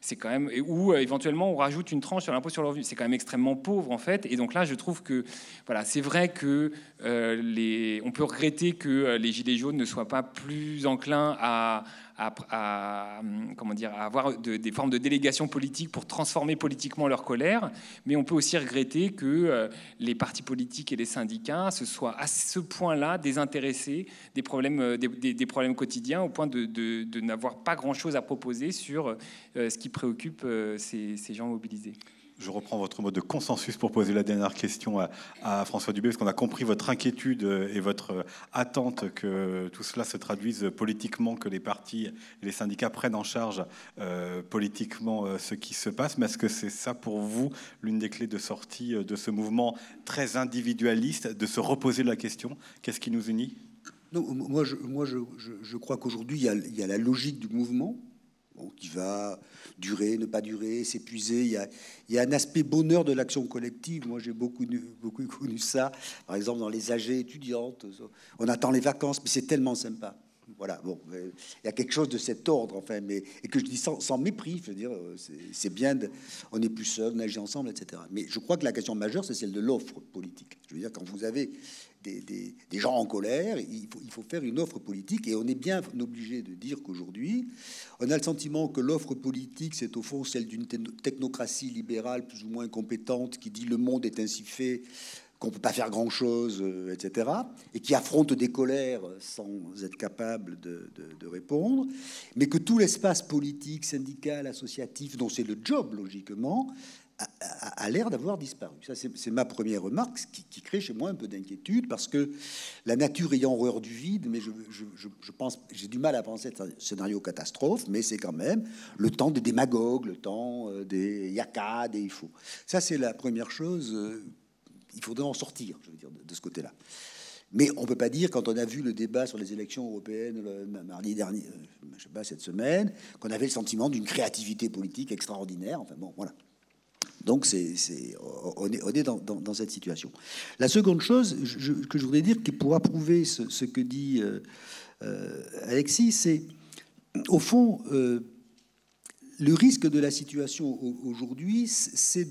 S3: c'est quand même ou euh, éventuellement on rajoute une tranche sur l'impôt sur le revenu. C'est quand même extrêmement pauvre en fait. Et donc là, je trouve que voilà, c'est vrai que les, on peut regretter que les gilets jaunes ne soient pas plus enclins à, à, comment dire, avoir des formes de délégation politique pour transformer politiquement leur colère, mais on peut aussi regretter que euh, les partis politiques et les syndicats se soient à ce point-là désintéressés des problèmes, euh, des, problèmes quotidiens, au point de, n'avoir pas grand-chose à proposer sur euh, ce qui préoccupe ces gens mobilisés.
S2: Je reprends votre mot de consensus pour poser la dernière question à, François Dubé, parce qu'on a compris votre inquiétude et votre attente que tout cela se traduise politiquement, que les partis et les syndicats prennent en charge euh, politiquement euh, ce qui se passe. Mais est-ce que c'est ça pour vous l'une des clés de sortie euh, de ce mouvement très individualiste, de se reposer la question? Qu'est-ce qui nous unit?
S4: Non, moi, je, crois qu'aujourd'hui, il y a la logique du mouvement qui va durer, ne pas durer, s'épuiser. Il, y a un aspect bonheur de l'action collective. Moi, j'ai beaucoup, connu ça. Par exemple, dans les AG étudiantes, on attend les vacances, mais c'est tellement sympa. Voilà, bon, il y a quelque chose de cet ordre, enfin, mais, et que je dis sans, mépris, je veux dire, c'est bien, on n'est plus seul, on agit ensemble, etc. Mais je crois que la question majeure, c'est celle de l'offre politique. Je veux dire, quand vous avez des, gens en colère, il faut, faire une offre politique, et on est bien obligé de dire qu'aujourd'hui, on a le sentiment que l'offre politique, c'est au fond celle d'une technocratie libérale plus ou moins compétente qui dit le monde est ainsi fait qu'on ne peut pas faire grand-chose, euh, etc., et qui affronte des colères sans être capable de, répondre, mais que tout l'espace politique, syndical, associatif, dont c'est le job, logiquement, a, l'air d'avoir disparu. Ça, c'est ma première remarque, qui, crée chez moi un peu d'inquiétude, parce que la nature ayant horreur du vide, mais je, pense, j'ai du mal à penser à un scénario catastrophe, mais c'est quand même le temps des démagogues, le temps euh, des yaka, des faut. Ça, c'est la première chose euh, il faudrait en sortir, je veux dire, de, ce côté-là. Mais on ne peut pas dire, quand on a vu le débat sur les élections européennes mardi dernier, euh, je sais pas, cette semaine, qu'on avait le sentiment d'une créativité politique extraordinaire. Enfin bon, voilà. Donc c'est, on est, on est dans, cette situation. La seconde chose que je voudrais dire, qui pourra prouver ce, que dit euh, euh, Alexis, c'est au fond le risque de la situation aujourd'hui, c'est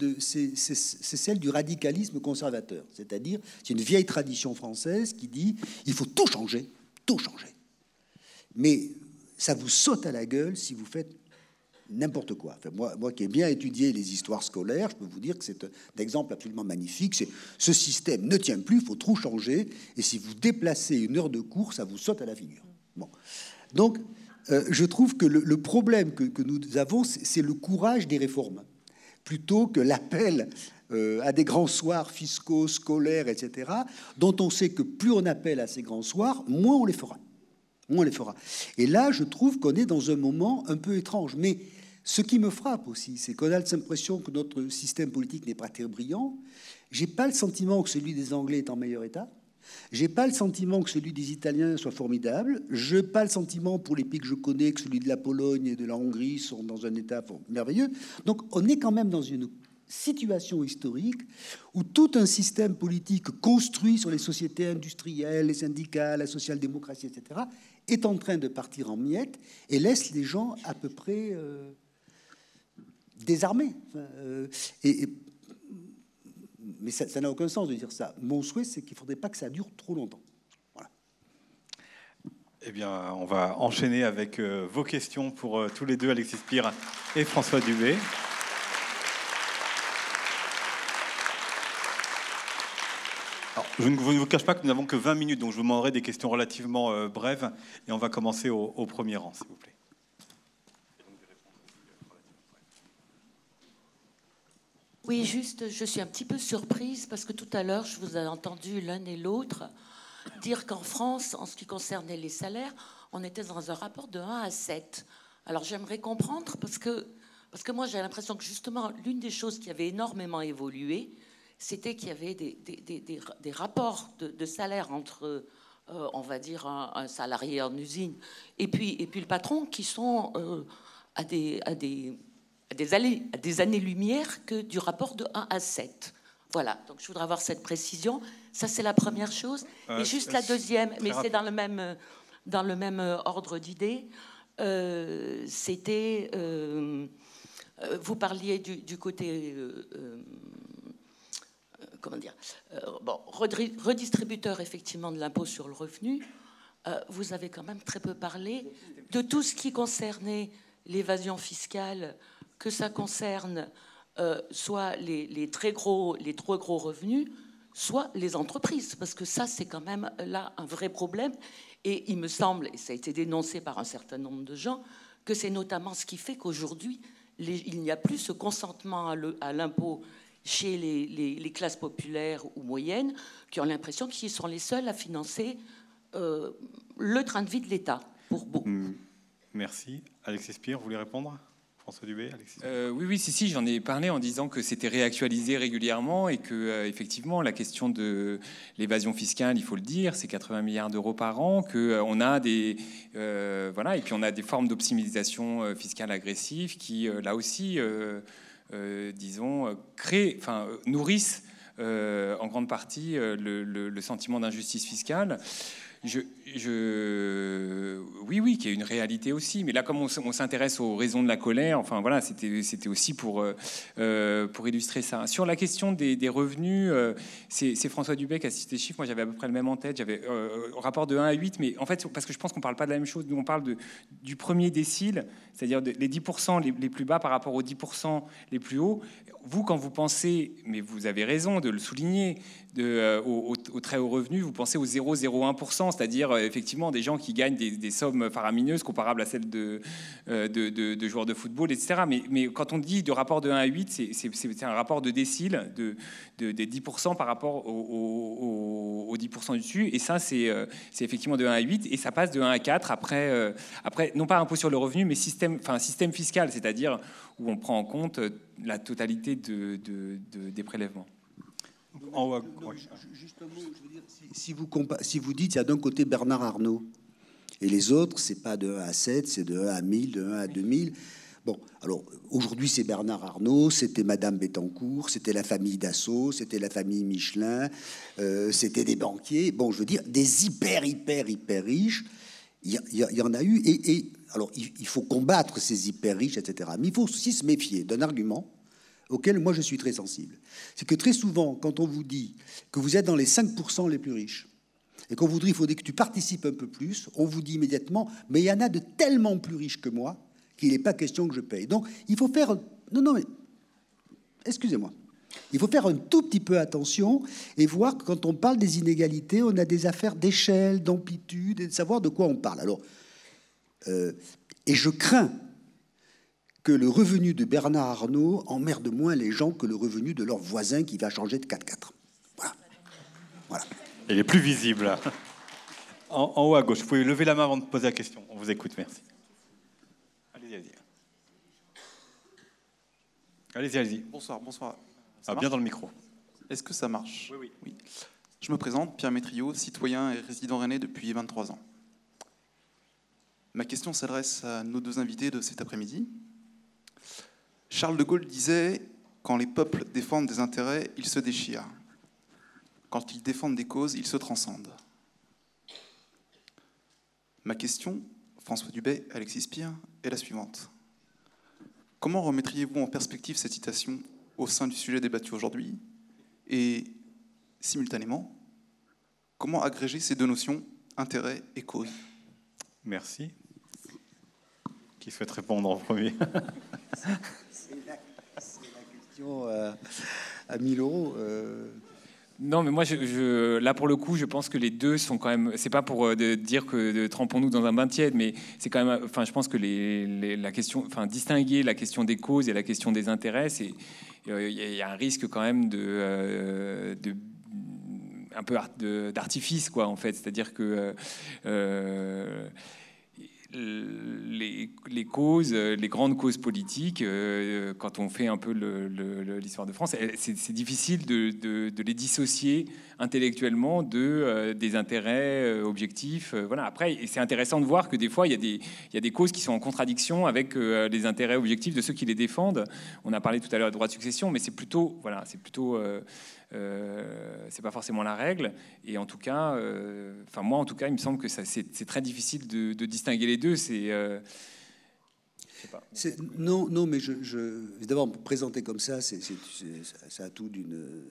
S4: celle du radicalisme conservateur. C'est-à-dire, c'est une vieille tradition française qui dit il faut tout changer, tout changer. Mais ça vous saute à la gueule si vous faites n'importe quoi. Moi, moi qui ai bien étudié les histoires scolaires, je peux vous dire que c'est un exemple absolument magnifique. C'est ce système ne tient plus, il faut tout changer. Et si vous déplacez une heure de cours, ça vous saute à la figure. Bon. Donc, euh, je trouve que le, problème que, nous avons, c'est le courage des réformes, plutôt que l'appel euh, à des grands soirs fiscaux, scolaires, etc., dont on sait que plus on appelle à ces grands soirs, moins on les fera. On les fera. Et là, je trouve qu'on est dans un moment un peu étrange. Mais ce qui me frappe aussi, c'est qu'on a l'impression que notre système politique n'est pas très brillant. J'ai pas le sentiment que celui des Anglais est en meilleur état. J'ai pas le sentiment que celui des Italiens soit formidable. Je n'ai pas le sentiment, pour les pays que je connais, que celui de la Pologne et de la Hongrie sont dans un état merveilleux. Donc, on est quand même dans une situation historique où tout un système politique construit sur les sociétés industrielles, les syndicats, la social-démocratie, etc., est en train de partir en miettes et laisse les gens à peu près euh, désarmés. Euh, et mais ça n'a aucun sens de dire ça. Mon souhait, c'est qu'il ne faudrait pas que ça dure trop longtemps.
S2: Eh bien, on va enchaîner avec euh, vos questions pour tous les deux, Alexis Spire et François Dubé. Je ne vous, cache pas que nous n'avons que 20 minutes, donc je vous demanderai des questions relativement euh, brèves et on va commencer au, premier rang, s'il vous plaît.
S5: Oui, juste, je suis un petit peu surprise parce que tout à l'heure, je vous ai entendu l'un et l'autre dire qu'en France, en ce qui concernait les salaires, on était dans un rapport de 1 à 7. Alors j'aimerais comprendre parce que, parce que moi j'ai l'impression que justement l'une des choses qui avait énormément évolué, c'était qu'il y avait des, des, des, des rapports de, de, salaire entre, euh, on va dire, un, salarié en usine et puis, et puis le patron qui sont euh, à, des, à des des années, des années-lumière que du rapport de 1 à 7. Voilà, donc je voudrais avoir cette précision. Ça, c'est la première chose. Euh, et juste la deuxième, mais c'est dans le même, dans le même ordre d'idées, c'était... Vous parliez du, côté... comment dire bon, redistributeur, effectivement, de l'impôt sur le revenu. vous avez quand même très peu parlé de tout ce qui concernait l'évasion fiscale que ça concerne euh, soit les, très gros, les trop gros revenus, soit les entreprises, parce que ça, c'est quand même là un vrai problème. Et il me semble, et ça a été dénoncé par un certain nombre de gens, que c'est notamment ce qui fait qu'aujourd'hui, il n'y a plus ce consentement à l'impôt chez les, classes populaires ou moyennes, qui ont l'impression qu'ils sont les seuls à financer euh, le train de vie de l'État. Pour beaucoup. Hmm.
S2: Merci. Alexis Spire, vous voulez répondre? François Dubé, Alexis
S3: euh, Oui, oui, si, si, j'en ai parlé en disant que c'était réactualisé régulièrement et que, euh, effectivement, la question de l'évasion fiscale, il faut le dire, c'est 80 milliards d'euros par an, que euh, on a des, voilà, et puis on a des formes d'optimisation fiscale agressive qui, là aussi, disons, créent, enfin, nourrissent en grande partie le sentiment d'injustice fiscale. Je, oui, oui, qu'il y a une réalité aussi. Mais là, comme on, s'intéresse aux raisons de la colère, enfin voilà, c'était, aussi pour, euh, euh, pour illustrer ça. Sur la question des, revenus, euh, c'est, François Dubé qui a cité chiffres. Moi, j'avais à peu près le même en tête. J'avais rapport de 1 à 8, mais en fait, parce que je pense qu'on ne parle pas de la même chose. Nous, on parle du premier décile, c'est-à-dire les 10% les, les, plus bas par rapport aux 10% les plus hauts. Vous, quand vous pensez, mais vous avez raison de le souligner, de, au, très haut revenu, vous pensez aux 0,01%, c'est-à-dire effectivement des gens qui gagnent des, sommes faramineuses comparables à celles de, euh, joueurs de football, etc. Mais, quand on dit de rapport de 1 à 8, c'est un rapport de décile de, des 10% par rapport aux, 10% dessus. Et ça, euh, c'est effectivement de 1 à 8. Et ça passe de 1 à 4 après, euh, après non pas impôt sur le revenu, mais système, enfin, système fiscal, c'est-à-dire où on prend en compte la totalité de, des prélèvements.
S4: En, si, vous si vous dites, il y a d'un côté Bernard Arnault, et les autres, c'est pas de 1 à 7, c'est de 1 à 1000, de 1 à 2000. Bon, alors aujourd'hui c'est Bernard Arnault, c'était Madame Bettencourt, c'était la famille Dassault, c'était la famille Michelin, euh, c'était des banquiers. Bon, je veux dire, des hyper, hyper, hyper riches. Il y, en a eu. Et, et alors, il, il, faut combattre ces hyper riches, etc. Mais il faut aussi se méfier d'un argument auquel moi je suis très sensible. C'est que très souvent, quand on vous dit que vous êtes dans les 5% les plus riches, et qu'on vous dit qu'il faudrait que tu participes un peu plus, on vous dit immédiatement, mais il y en a de tellement plus riches que moi qu'il n'est pas question que je paye. Donc il faut faire... Non, non, mais... Excusez-moi. Il faut faire un tout petit peu attention et voir que quand on parle des inégalités, on a des affaires d'échelle, d'amplitude et de savoir de quoi on parle. Alors, euh, et je crains que le revenu de Bernard Arnault emmerde moins les gens que le revenu de leur voisin qui va changer de 4x4. Voilà.
S2: voilà. Il est plus visible. En, haut à gauche, vous pouvez lever la main avant de poser la question. On vous écoute, merci. Allez-y, allez-y. Allez-y, allez-y.
S6: Bonsoir, bonsoir.
S2: ah, bien dans le micro.
S6: Est-ce que ça marche
S2: oui, oui, oui.
S6: Je me présente, Pierre Métriot, citoyen et résident rennais depuis 23 ans. Ma question s'adresse à nos deux invités de cet après-midi. Charles de Gaulle disait Quand les peuples défendent des intérêts, ils se déchirent. Quand ils défendent des causes, ils se transcendent. Ma question, François Dubay, Alexis Spire, est la suivante. Comment remettriez-vous en perspective cette citation au sein du sujet débattu aujourd'hui Et simultanément, comment agréger ces deux notions, intérêt et cause
S2: Merci. Qui souhaite répondre en premier?
S4: Euh, à 1000 euros. Euh.
S3: Non, mais moi, je, là pour le coup, je pense que les deux sont quand même. C'est pas pour euh, dire que trempons-nous dans un bain tiède, mais c'est quand même. Enfin, je pense que les, la question, enfin, distinguer la question des causes et la question des intérêts, c'est il y, a un risque quand même de, de un peu d'artifice, quoi, en fait. C'est-à-dire que les, causes, les grandes causes politiques, euh, quand on fait un peu l'histoire de France, c'est difficile de, les dissocier intellectuellement de, euh, des intérêts euh, objectifs. voilà. Après, c'est intéressant de voir que des fois, il y, a des, y a des causes qui sont en contradiction avec les intérêts objectifs de ceux qui les défendent. On a parlé tout à l'heure de droit de succession, mais c'est plutôt, voilà, c'est plutôt euh, c'est pas forcément la règle. Et en tout cas, euh, enfin moi en tout cas, il me semble que c'est très difficile de, distinguer les deux. C'est euh,
S4: non, non, mais je, je d'abord présenter comme ça, c'est ça a tout d'une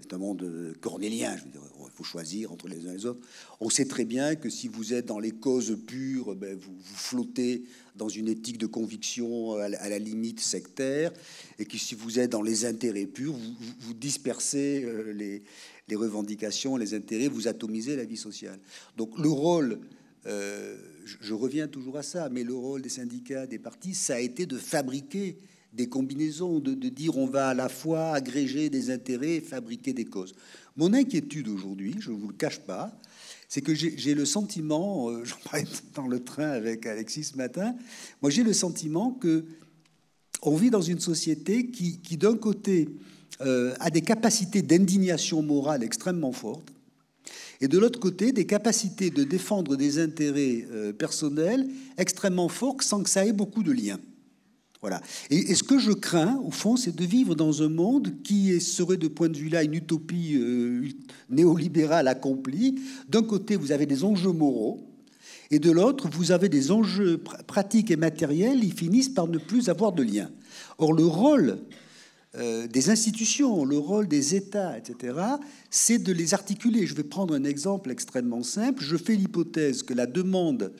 S4: c'est un monde cornélien. Je veux dire, il faut choisir entre les uns et les autres. On sait très bien que si vous êtes dans les causes pures, ben vous, vous, flottez dans une éthique de conviction à la, limite sectaire, et que si vous êtes dans les intérêts purs, vous, dispersez euh, les, revendications, les intérêts, vous atomisez la vie sociale. Donc le rôle, euh, je, je reviens toujours à ça, mais le rôle des syndicats, des partis, ça a été de fabriquer des combinaisons, de, dire on va à la fois agréger des intérêts et fabriquer des causes. Mon inquiétude aujourd'hui, je ne vous le cache pas, c'est que j'ai le sentiment, euh, j'en parlais dans le train avec Alexis ce matin, moi j'ai le sentiment que on vit dans une société qui, d'un côté, euh, a des capacités d'indignation morale extrêmement fortes, et de l'autre côté, des capacités de défendre des intérêts euh, personnels extrêmement forts sans que ça ait beaucoup de liens. Et, ce que je crains, au fond, c'est de vivre dans un monde qui serait, de point de vue-là, une utopie euh, néolibérale accomplie. D'un côté, vous avez des enjeux moraux, et de l'autre, vous avez des enjeux pratiques et matériels, ils finissent par ne plus avoir de lien. Or, le rôle euh, des institutions, le rôle des États, etc., c'est de les articuler. Je vais prendre un exemple extrêmement simple. Je fais l'hypothèse que la demande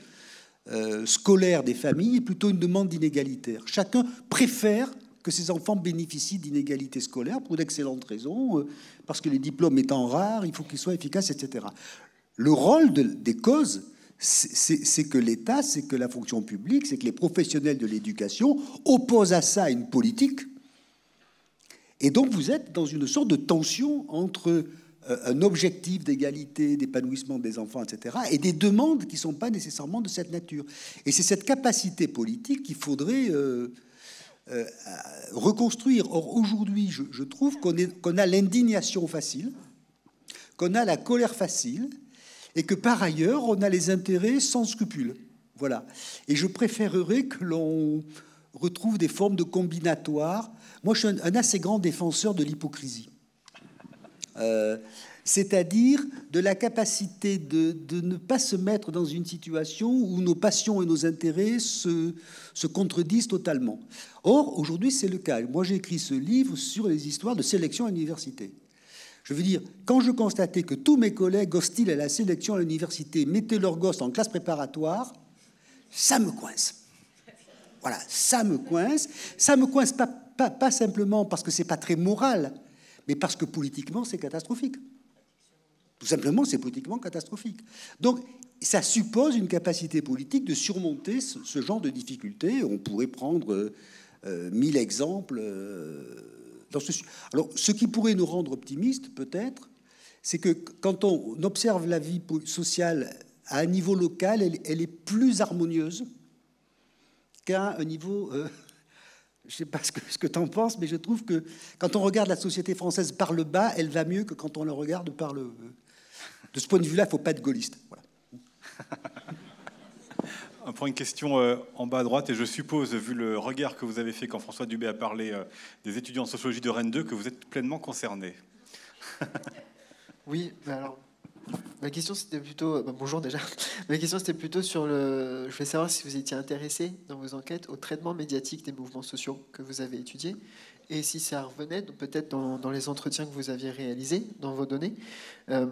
S4: euh, scolaire des familles est plutôt une demande d'inégalitaire. Chacun préfère que ses enfants bénéficient d'inégalités scolaires pour d'excellentes raisons, euh, parce que les diplômes étant rares, il faut qu'ils soient efficaces, etc. Le rôle des causes, c'est que l'État, c'est que la fonction publique, c'est que les professionnels de l'éducation opposent à ça une politique. Et donc vous êtes dans une sorte de tension entre un objectif d'égalité, d'épanouissement des enfants, etc., et des demandes qui ne sont pas nécessairement de cette nature. Et c'est cette capacité politique qu'il faudrait euh, euh, reconstruire. Or, aujourd'hui, je, trouve qu'on a l'indignation facile, qu'on a la colère facile, et que par ailleurs, on a les intérêts sans scrupules. Voilà. Et je préférerais que l'on retrouve des formes de combinatoires. Moi, je suis un assez grand défenseur de l'hypocrisie. Euh, c'est-à-dire de la capacité de, ne pas se mettre dans une situation où nos passions et nos intérêts se, se contredisent totalement. Or, aujourd'hui, c'est le cas. Moi, j'ai écrit ce livre sur les histoires de sélection à l'université. Je veux dire, quand je constatais que tous mes collègues hostiles à la sélection à l'université mettaient leurs gosses en classe préparatoire, ça me coince. Voilà, ça me coince. Ça me coince pas, pas, pas simplement parce que c'est pas très moral, mais parce que politiquement, c'est catastrophique. Tout simplement, c'est politiquement catastrophique. Donc, ça suppose une capacité politique de surmonter ce, genre de difficultés. On pourrait prendre euh, mille exemples euh, dans ce. Alors, ce qui pourrait nous rendre optimistes, peut-être, c'est que quand on observe la vie sociale à un niveau local, elle, est plus harmonieuse qu'à un niveau euh, je ne sais pas ce que, ce que tu en penses, mais je trouve que quand on regarde la société française par le bas, elle va mieux que quand on la regarde par le. De ce point de vue-là, il ne faut pas être gaulliste. Voilà.
S2: On prend une question euh, en bas à droite, et je suppose, vu le regard que vous avez fait quand François Dubé a parlé euh, des étudiants en sociologie de Rennes 2, que vous êtes pleinement concerné.
S7: oui, alors Ma question c'était plutôt euh, bah, bonjour déjà. Ma question c'était plutôt sur le. Je voulais savoir si vous étiez intéressé dans vos enquêtes au traitement médiatique des mouvements sociaux que vous avez étudiés et si ça revenait peut-être dans, les entretiens que vous aviez réalisés dans vos données. Euh,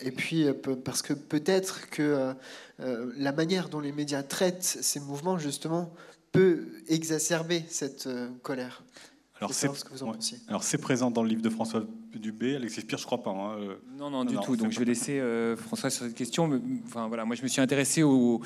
S7: et puis euh, parce que peut-être que la manière dont les médias traitent ces mouvements justement peut exacerber cette colère.
S2: Alors c'est, alors c'est présent dans le livre de François Dubé, Alexis Pierre, je crois pas. Hein,
S3: euh. Non, non, du tout. Donc je vais laisser euh, François sur cette question. enfin voilà, moi je me suis intéressé au,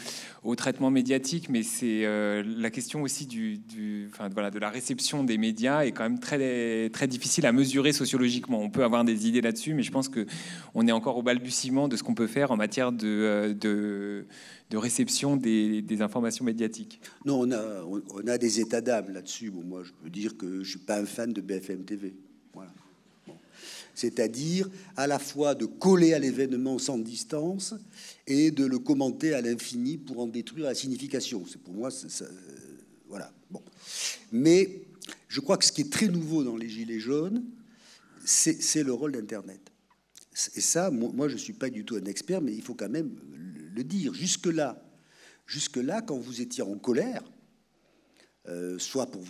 S3: traitement médiatique, mais c'est euh, la question aussi du, enfin, voilà, de la réception des médias est quand même très très difficile à mesurer sociologiquement. On peut avoir des idées là-dessus, mais je pense que on est encore au balbutiement de ce qu'on peut faire en matière de, de de réception des, informations médiatiques
S4: Non, on a, on a des états d'âme là-dessus. Bon, moi, je peux dire que je ne suis pas un fan de BFM TV. C'est-à-dire à la fois de coller à l'événement sans distance et de le commenter à l'infini pour en détruire la signification. C'est pour moi, euh, voilà. Bon. Mais je crois que ce qui est très nouveau dans les Gilets jaunes, c'est le rôle d'Internet. Et ça, moi, je ne suis pas du tout un expert, mais il faut quand même le dire. Jusque-là, jusque-là, quand vous étiez en colère, euh, soit pour,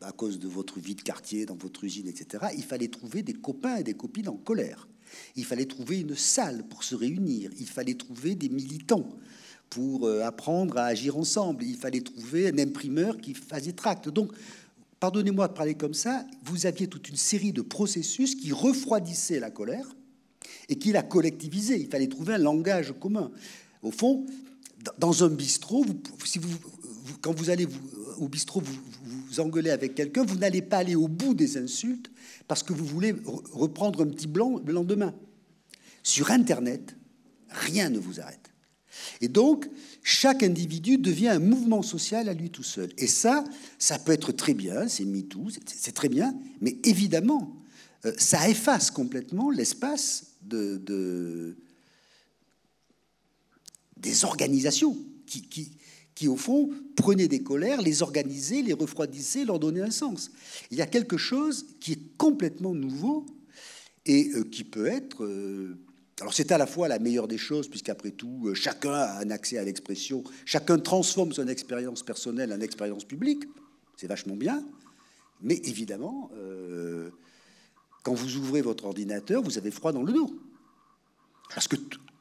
S4: à cause de votre vie de quartier, dans votre usine, etc., il fallait trouver des copains et des copines en colère. Il fallait trouver une salle pour se réunir. Il fallait trouver des militants pour euh, apprendre à agir ensemble. Il fallait trouver un imprimeur qui faisait tract. Donc, pardonnez-moi de parler comme ça, vous aviez toute une série de processus qui refroidissaient la colère et qui la collectivisaient. Il fallait trouver un langage commun. Au fond, dans un bistrot, si vous, quand vous allez au bistrot vous, vous engueuler avec quelqu'un, vous n'allez pas aller au bout des insultes parce que vous voulez reprendre un petit blanc le lendemain. Sur Internet, rien ne vous arrête. Et donc, chaque individu devient un mouvement social à lui tout seul. Et ça, ça peut être très bien, c'est MeToo, c'est très bien, mais évidemment, euh, ça efface complètement l'espace de, des organisations qui, au fond, prenaient des colères, les organisaient, les refroidissaient, leur donnaient un sens. Il y a quelque chose qui est complètement nouveau et euh, qui peut être... euh, alors c'est à la fois la meilleure des choses, puisqu'après tout, euh, chacun a un accès à l'expression, chacun transforme son expérience personnelle en expérience publique, c'est vachement bien, mais évidemment, quand vous ouvrez votre ordinateur, vous avez froid dans le dos. Parce que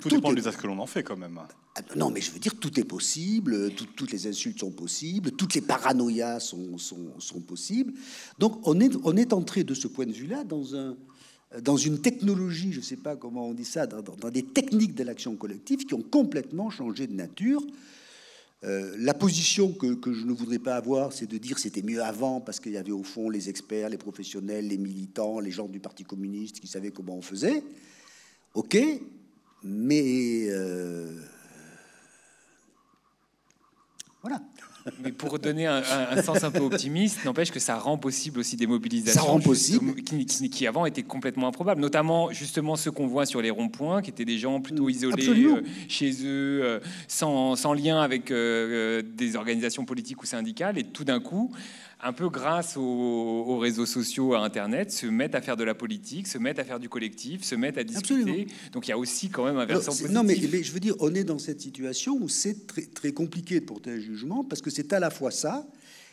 S2: Tout dépend
S4: est-
S2: de l'usage que l'on en fait quand même.
S4: ah, Non, mais je veux dire, tout est possible, tout- toutes les insultes sont possibles, toutes les paranoïas sont, sont- sont possibles. Donc, on est, on est entré de ce point de vue-là dans, un, dans une technologie, je ne sais pas comment on dit ça, dans, dans- dans des techniques de l'action collective qui ont complètement changé de nature. Euh, la position que, que je ne voudrais pas avoir, c'est de dire c'était mieux avant parce qu'il y avait au fond les experts, les professionnels, les militants, les gens du Parti communiste qui savaient comment on faisait. Ok, mais euh, voilà.
S3: Mais pour donner un, sens un peu optimiste, n'empêche que ça rend possible aussi des mobilisations
S4: Ça rend possible.
S3: qui, qui- qui avant étaient complètement improbables. Notamment justement ceux qu'on voit sur les ronds-points, qui étaient des gens plutôt isolés
S4: Absolument.
S3: euh, chez eux, euh, sans, sans lien avec euh, des organisations politiques ou syndicales, et tout d'un coup, un peu grâce aux, aux réseaux sociaux, à Internet, se mettent à faire de la politique, se mettent à faire du collectif, se mettent à discuter.
S4: Absolument.
S3: Donc il y a aussi quand même un
S4: Non,
S3: versant
S4: c'est-
S3: positif.
S4: non, mais, mais je veux dire, on est dans cette situation où c'est très, très compliqué de porter un jugement parce que c'est à la fois ça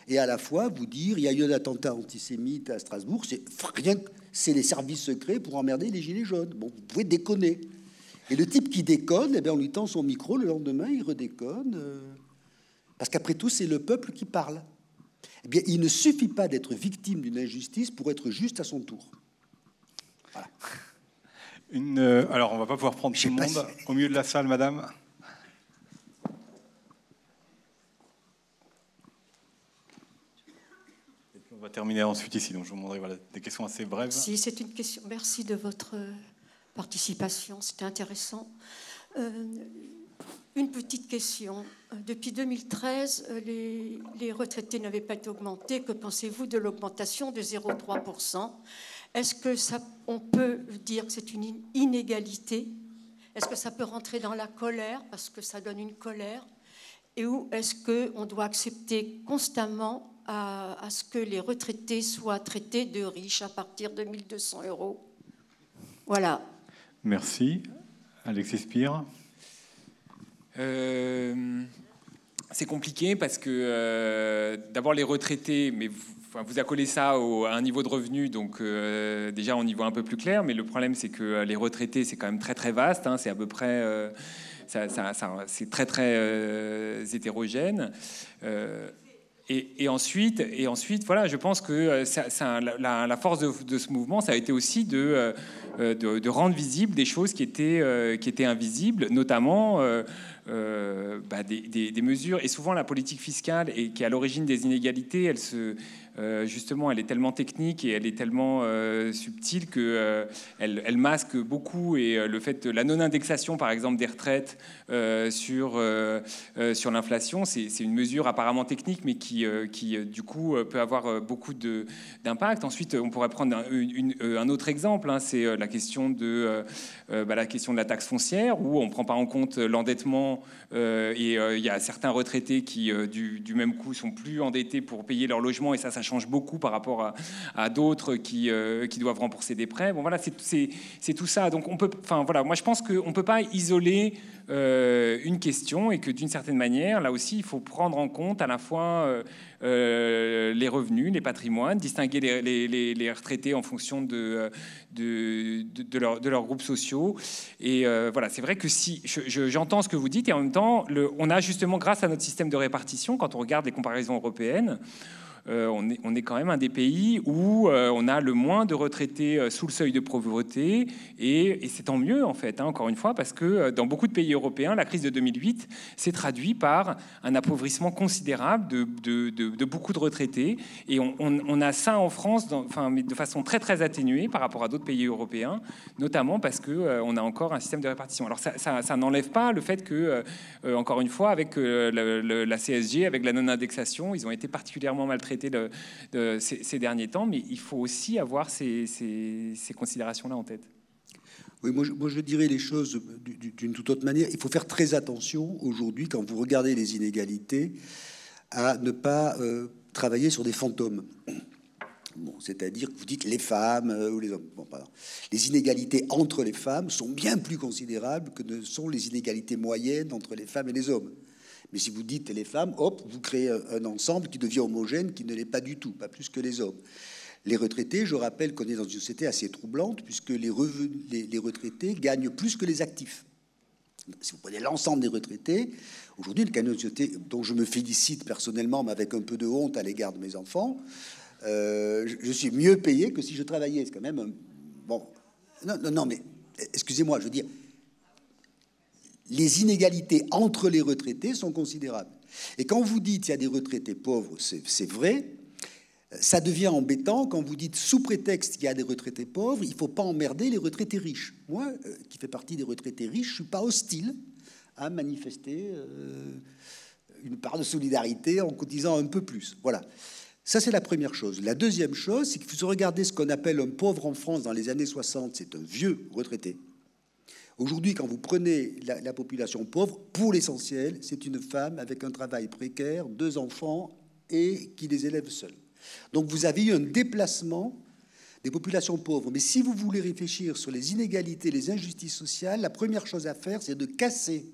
S4: et à la fois vous dire il y a eu un attentat antisémite à Strasbourg, c'est rien, c'est les services secrets pour emmerder les gilets jaunes. Bon, vous pouvez déconner. Et le type qui déconne, eh bien, on lui tend son micro, le lendemain, il redéconne. euh, parce qu'après tout, c'est le peuple qui parle. Eh bien, il ne suffit pas d'être victime d'une injustice pour être juste à son tour.
S2: Une, euh, alors, on va pas pouvoir prendre tout le monde. Au milieu de la salle, madame. Et puis on va terminer ensuite ici. Donc, je vous demanderai voilà, des questions assez brèves.
S8: Si, c'est une question. Merci de votre participation, c'était intéressant. Euh, une petite question. Euh, Depuis 2013, euh, les, retraités n'avaient pas été augmentés. Que pensez-vous de l'augmentation de 0,3% Est-ce que ça, on peut dire que c'est une in- inégalité? Est-ce que ça peut rentrer dans la colère parce que ça donne une colère? Et où est-ce qu'on doit accepter constamment à, à ce que les retraités soient traités de riches à partir de 1200 euros? Voilà.
S2: Merci. Alexis Spire.
S3: Euh, c'est compliqué parce que euh, d'abord les retraités, mais vous, enfin, vous accolez ça à un niveau de revenu, donc euh, déjà on y voit un peu plus clair. Mais le problème c'est que les retraités c'est quand même très très vaste. hein, c'est à peu près, c'est très très hétérogène. Et, ensuite, et ensuite, voilà, je pense que la, force de, ce mouvement, ça a été aussi de, rendre visibles des choses qui étaient, qui étaient invisibles, notamment euh, bah, des, des- des mesures. Et souvent, la politique fiscale, et qui est à l'origine des inégalités, elle se, euh, justement, elle est tellement technique et elle est tellement euh, subtile que euh, elle, masque beaucoup. Et le fait de la non-indexation, par exemple, des retraites sur sur l'inflation, c'est une mesure apparemment technique, mais qui qui du coup peut avoir beaucoup d'impact. Ensuite, on pourrait prendre un, autre exemple, hein, c'est la question de bah, la question de la taxe foncière, où on ne prend pas en compte l'endettement et il y a certains retraités qui, du, du même coup, sont plus endettés pour payer leur logement et ça, ça change beaucoup par rapport à, d'autres qui, euh, qui doivent rembourser des prêts. Bon, voilà, c'est- tout ça. Donc, on peut, enfin, voilà, moi, je pense qu'on ne peut pas isoler euh, une question et que d'une certaine manière, là aussi, il faut prendre en compte à la fois euh, les revenus, les patrimoines, distinguer les, retraités en fonction de, de, de, de leur- leurs groupes sociaux. Et voilà, c'est vrai que si je- je- j'entends ce que vous dites, et en même temps, le- on a justement, grâce à notre système de répartition, quand on regarde les comparaisons européennes, on, est, on est quand même un des pays où euh, on a le moins de retraités euh, sous le seuil de pauvreté, et, c'est tant mieux en fait, hein, encore une fois, parce que euh, dans beaucoup de pays européens, la crise de 2008 s'est traduite par un appauvrissement considérable de, beaucoup de retraités, et on, a ça en France, de façon très très atténuée par rapport à d'autres pays européens, notamment parce que euh, on a encore un système de répartition. Alors ça, n'enlève pas le fait que, euh, euh, encore une fois, avec euh, la CSG, avec la non-indexation, ils ont été particulièrement maltraités de- ces, derniers temps, mais il faut aussi avoir ces, considérations-là en tête.
S4: Oui, moi je, dirais les choses d'une toute autre manière. Il faut faire très attention aujourd'hui, quand vous regardez les inégalités, à ne pas euh, travailler sur des fantômes. Bon, C'est-à-dire que vous dites les femmes euh, ou les hommes. Les inégalités entre les femmes sont bien plus considérables que ne sont les inégalités moyennes entre les femmes et les hommes. Mais si vous dites les femmes, hop, vous créez un, ensemble qui devient homogène, qui ne l'est pas du tout, pas plus que les hommes. Les retraités, je rappelle qu'on est dans une société assez troublante, puisque les, retraités gagnent plus que les actifs. Si vous prenez l'ensemble des retraités, aujourd'hui, le canot de société, dont je me félicite personnellement, mais avec un peu de honte à l'égard de mes enfants, euh, je, je, suis mieux payé que si je travaillais. C'est quand même un... bon. Non, non, non, mais excusez-moi, je veux dire, les inégalités entre les retraités sont considérables. Et quand vous dites qu'il y a des retraités pauvres, c'est vrai, ça devient embêtant quand vous dites sous prétexte qu'il y a des retraités pauvres, il ne faut pas emmerder les retraités riches. Moi, euh, qui fais partie des retraités riches, je ne suis pas hostile à manifester euh, une part de solidarité en cotisant un peu plus. Voilà. Ça, c'est la première chose. La deuxième chose, c'est que vous regardez ce qu'on appelle un pauvre en France dans les années 60, c'est un vieux retraité. Aujourd'hui, quand vous prenez la, la population pauvre, pour l'essentiel, c'est une femme avec un travail précaire, deux enfants et qui les élève seule. Donc vous avez eu un déplacement des populations pauvres. Mais si vous voulez réfléchir sur les inégalités, les injustices sociales, la première chose à faire, c'est de casser,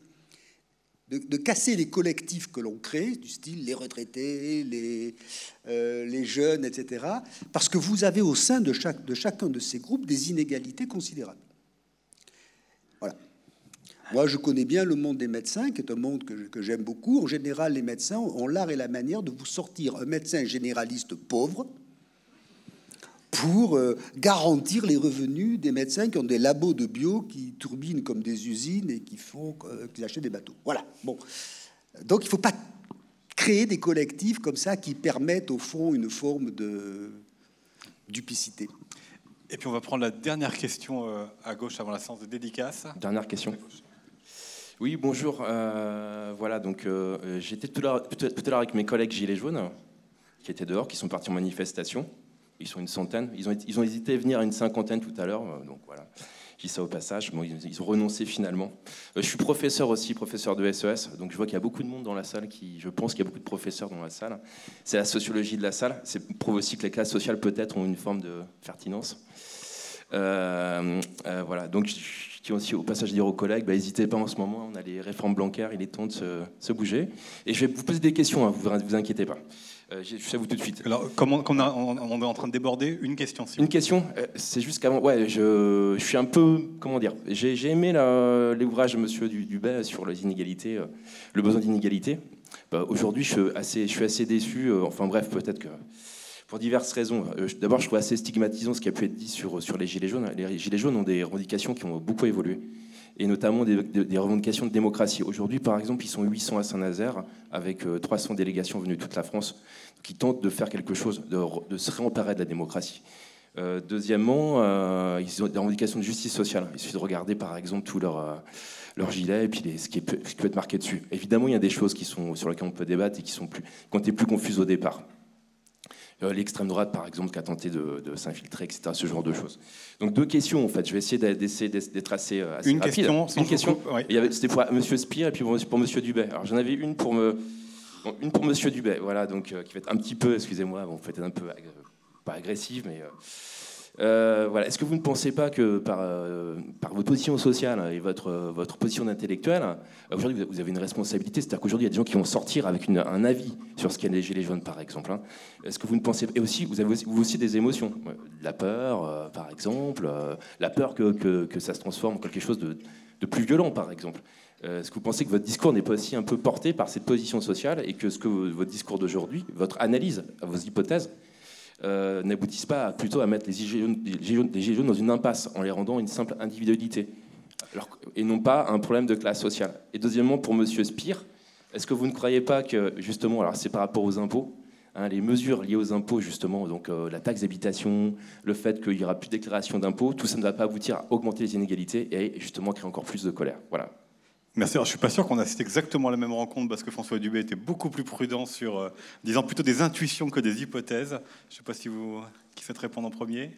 S4: de, casser les collectifs que l'on crée, du style les retraités, les, euh, jeunes, etc. Parce que vous avez au sein de chacun de ces groupes des inégalités considérables. Voilà. Moi, je connais bien le monde des médecins, qui est un monde que, j'aime beaucoup. En général, les médecins ont l'art et la manière de vous sortir un médecin généraliste pauvre pour euh, garantir les revenus des médecins qui ont des labos de bio qui turbinent comme des usines et qui font euh, qu'ils achètent des bateaux. Voilà. Bon, donc il ne faut pas créer des collectifs comme ça qui permettent au fond une forme de duplicité.
S2: Et puis on va prendre la dernière question euh, à gauche avant la séance de dédicace.
S9: Dernière question. Oui, bonjour. Euh, voilà, donc euh, j'étais tout à l'heure avec mes collègues Gilets jaunes qui étaient dehors, qui sont partis en manifestation. Ils sont une centaine. Ils ont, hésité à venir à une cinquantaine tout à l'heure. Donc voilà, je dis ça au passage. Bon, ils, ont renoncé finalement. Euh, je suis professeur aussi, professeur de SES. Donc je vois qu'il y a beaucoup de monde dans la salle. Je pense qu'il y a beaucoup de professeurs dans la salle. C'est la sociologie de la salle. C'est prouve aussi que les classes sociales peut-être ont une forme de pertinence. Euh, euh, voilà. Donc je tiens aussi au passage dire aux collègues, bah, n'hésitez pas en ce moment. On a les réformes bancaires. Il est temps de se, bouger. Et je vais vous poser des questions. Hein, vous vous inquiétez pas. Euh, je sais vous tout de suite.
S2: Alors, comment on, a, on, est en train de déborder Une question. Si
S9: une question euh, C'est juste qu'avant, ouais, je, je, suis un peu, comment dire, j'ai aimé l'ouvrage de Monsieur Dubay sur les inégalités, euh, le besoin d'inégalité. Bah, Aujourd'hui, je suis assez, je suis assez déçu. Euh, enfin bref, peut-être que pour diverses raisons. Euh, D'abord, je trouve assez stigmatisant ce qui a pu être dit sur, sur les gilets jaunes. Les gilets jaunes ont des revendications qui ont beaucoup évolué et notamment des, revendications de démocratie. Aujourd'hui, par exemple, ils sont 800 à Saint-Nazaire, avec 300 délégations venues de toute la France, qui tentent de faire quelque chose, de, se réemparer de la démocratie. Euh, deuxièmement, euh, ils ont des revendications de justice sociale. Il suffit de regarder, par exemple, tout leur, euh, gilet et puis ce, qui est, ce, qui peut être marqué dessus. Évidemment, il y a des choses qui sont, sur lesquelles on peut débattre et qui sont plus, été plus confuses au départ. Euh, l'extrême droite, par exemple, qui a tenté de, de s'infiltrer, etc. Ce genre de choses. Donc deux questions, en fait. Je vais essayer d'essayer d'être assez, assez
S2: une
S9: rapide.
S2: Question,
S9: une question. C'était pour Monsieur Spire et puis pour, pour Monsieur Dubay. Alors j'en avais une pour me, une pour Monsieur Dubay. Voilà, donc euh, qui va être un petit peu, excusez-moi, bon, peut-être un peu pas agressive, mais euh, euh, voilà. Est-ce que vous ne pensez pas que par, euh, par votre position sociale et votre, votre position d'intellectuel, aujourd'hui vous avez une responsabilité, c'est-à-dire qu'aujourd'hui il y a des gens qui vont sortir avec un avis sur ce qu'est les gilets jaunes, par exemple. Hein. Est-ce que vous ne pensez pas Et aussi, vous avez aussi, vous aussi des émotions, la peur, euh, par exemple, la peur que, que, que, ça se transforme en quelque chose de, de plus violent, par exemple. Est-ce que vous pensez que votre discours n'est pas aussi un peu porté par cette position sociale et que ce que votre discours d'aujourd'hui, votre analyse, vos hypothèses, euh, n'aboutissent pas plutôt à mettre les gilets, jaunes, dans une impasse en les rendant une simple individualité et non pas un problème de classe sociale. Et deuxièmement, pour Monsieur Spire, est-ce que vous ne croyez pas que justement, alors c'est par rapport aux impôts, hein, les mesures liées aux impôts justement, donc euh, la taxe d'habitation, le fait qu'il y aura plus de déclaration d'impôts, tout ça ne va pas aboutir à augmenter les inégalités et justement créer encore plus de colère. Voilà.
S2: Merci. Alors, je suis pas sûr qu'on assiste exactement la même rencontre parce que François Dubé était beaucoup plus prudent sur, euh, disant plutôt des intuitions que des hypothèses. Je ne sais pas si vous qui souhaite répondre en premier.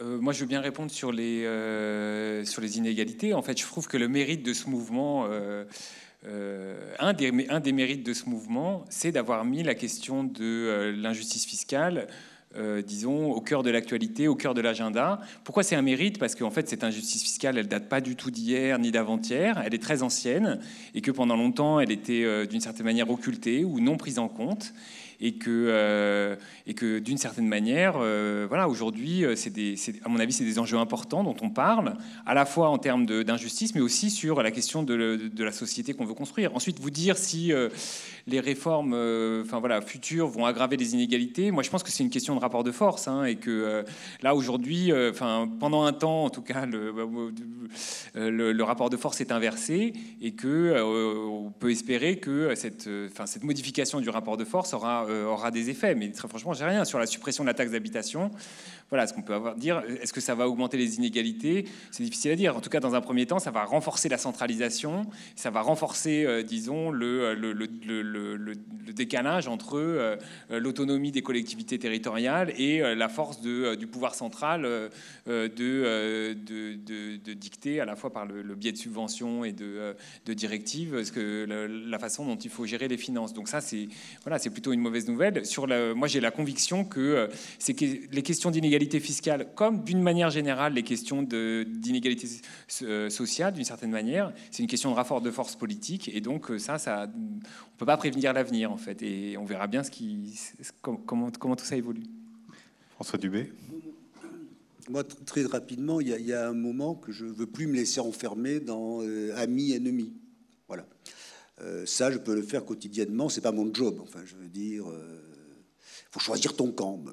S3: euh, moi, je veux bien répondre sur les, euh, sur les inégalités. En fait, je trouve que le mérite de ce mouvement, euh, un des mérites de ce mouvement, c'est d'avoir mis la question de l'injustice fiscale disons, au cœur de l'actualité, au cœur de l'agenda. Pourquoi c'est un mérite? Parce qu'en fait, cette injustice fiscale, elle date pas du tout d'hier ni d'avant-hier. Elle est très ancienne et que pendant longtemps, elle était d'une certaine manière occultée ou non prise en compte et que, euh, et que d'une certaine manière, euh, voilà, aujourd'hui, euh, à mon avis, c'est des enjeux importants dont on parle, à la fois en termes d'injustice, mais aussi sur la question de, la société qu'on veut construire. Ensuite, vous dire si les réformes enfin, voilà, futures vont aggraver les inégalités, moi je pense que c'est une question de rapport de force, hein, et que là, aujourd'hui, enfin, pendant un temps, en tout cas, le rapport de force est inversé, et que on peut espérer que cette, enfin, cette modification du rapport de force aura euh, aura des effets. Mais très franchement, j'ai rien sur la suppression de la taxe d'habitation. Voilà, ce qu'on peut avoir dire. Est-ce que ça va augmenter les inégalités? C'est difficile à dire. En tout cas, dans un premier temps, ça va renforcer la centralisation, ça va renforcer, euh, disons, le, le, le, le, décalage entre euh, l'autonomie des collectivités territoriales et la force de, du pouvoir central de, de, de, dicter, à la fois par le, biais de subventions et de, directives, que, la façon dont il faut gérer les finances. Donc ça, c'est voilà, plutôt une mauvaise nouvelle. Sur moi, j'ai la conviction que, euh, c'est que les questions d'inégalité fiscale, comme d'une manière générale les questions d'inégalité euh, sociale, d'une certaine manière, c'est une question de rapport de force politique. Et donc, euh, ça, ça on peut pas prévenir l'avenir, en fait. Et on verra bien ce qui, comment, comment tout ça évolue.
S2: François Dubé
S4: moi, très rapidement, il y, a un moment que je veux plus me laisser enfermer dans amis, ennemis. Voilà. Euh, ça, je peux le faire quotidiennement. C'est pas mon job. Enfin, je veux dire, euh, faut choisir ton camp. Ben,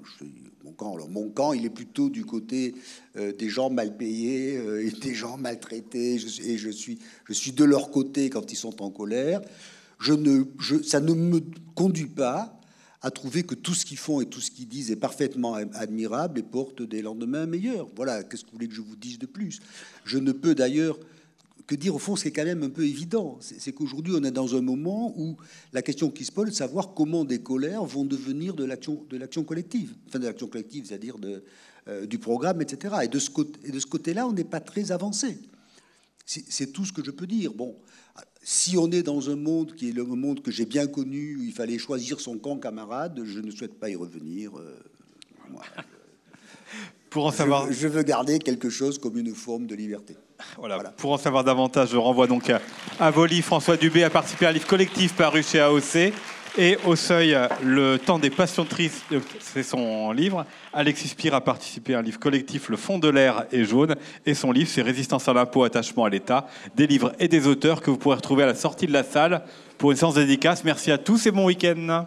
S4: mon camp. Alors, mon camp, il est plutôt du côté euh, des gens mal payés et des gens maltraités. et je suis, je suis de leur côté quand ils sont en colère. Je je, ça ne me conduit pas à trouver que tout ce qu'ils font et tout ce qu'ils disent est parfaitement admirable et porte des lendemains meilleurs. Voilà, qu'est-ce que vous voulez que je vous dise de plus? Je ne peux d'ailleurs que dire au fond, c'est quand même un peu évident. C'est qu'aujourd'hui, on est dans un moment où la question qui se pose, c'est de savoir comment des colères vont devenir de l'action, collective. Enfin, de l'action collective, c'est-à-dire euh, du programme, etc. Et de ce, côté, et de ce côté-là, on n'est pas très avancé. C'est tout ce que je peux dire. Bon, si on est dans un monde qui est le monde que j'ai bien connu, où il fallait choisir son camp camarade, je ne souhaite pas y revenir. Euh,
S2: Pour en savoir...
S4: je veux garder quelque chose comme une forme de liberté.
S2: Pour en savoir davantage, je renvoie donc à Voli. François Dubé a participé à un livre collectif paru chez AOC. Et au seuil, le temps des passions tristes, c'est son livre. Alexis Spire a participé à un livre collectif, Le fond de l'air est jaune. Et son livre, c'est Résistance à l'impôt, attachement à l'État. Des livres et des auteurs que vous pourrez retrouver à la sortie de la salle pour une séance dédicace. Merci à tous et bon week-end.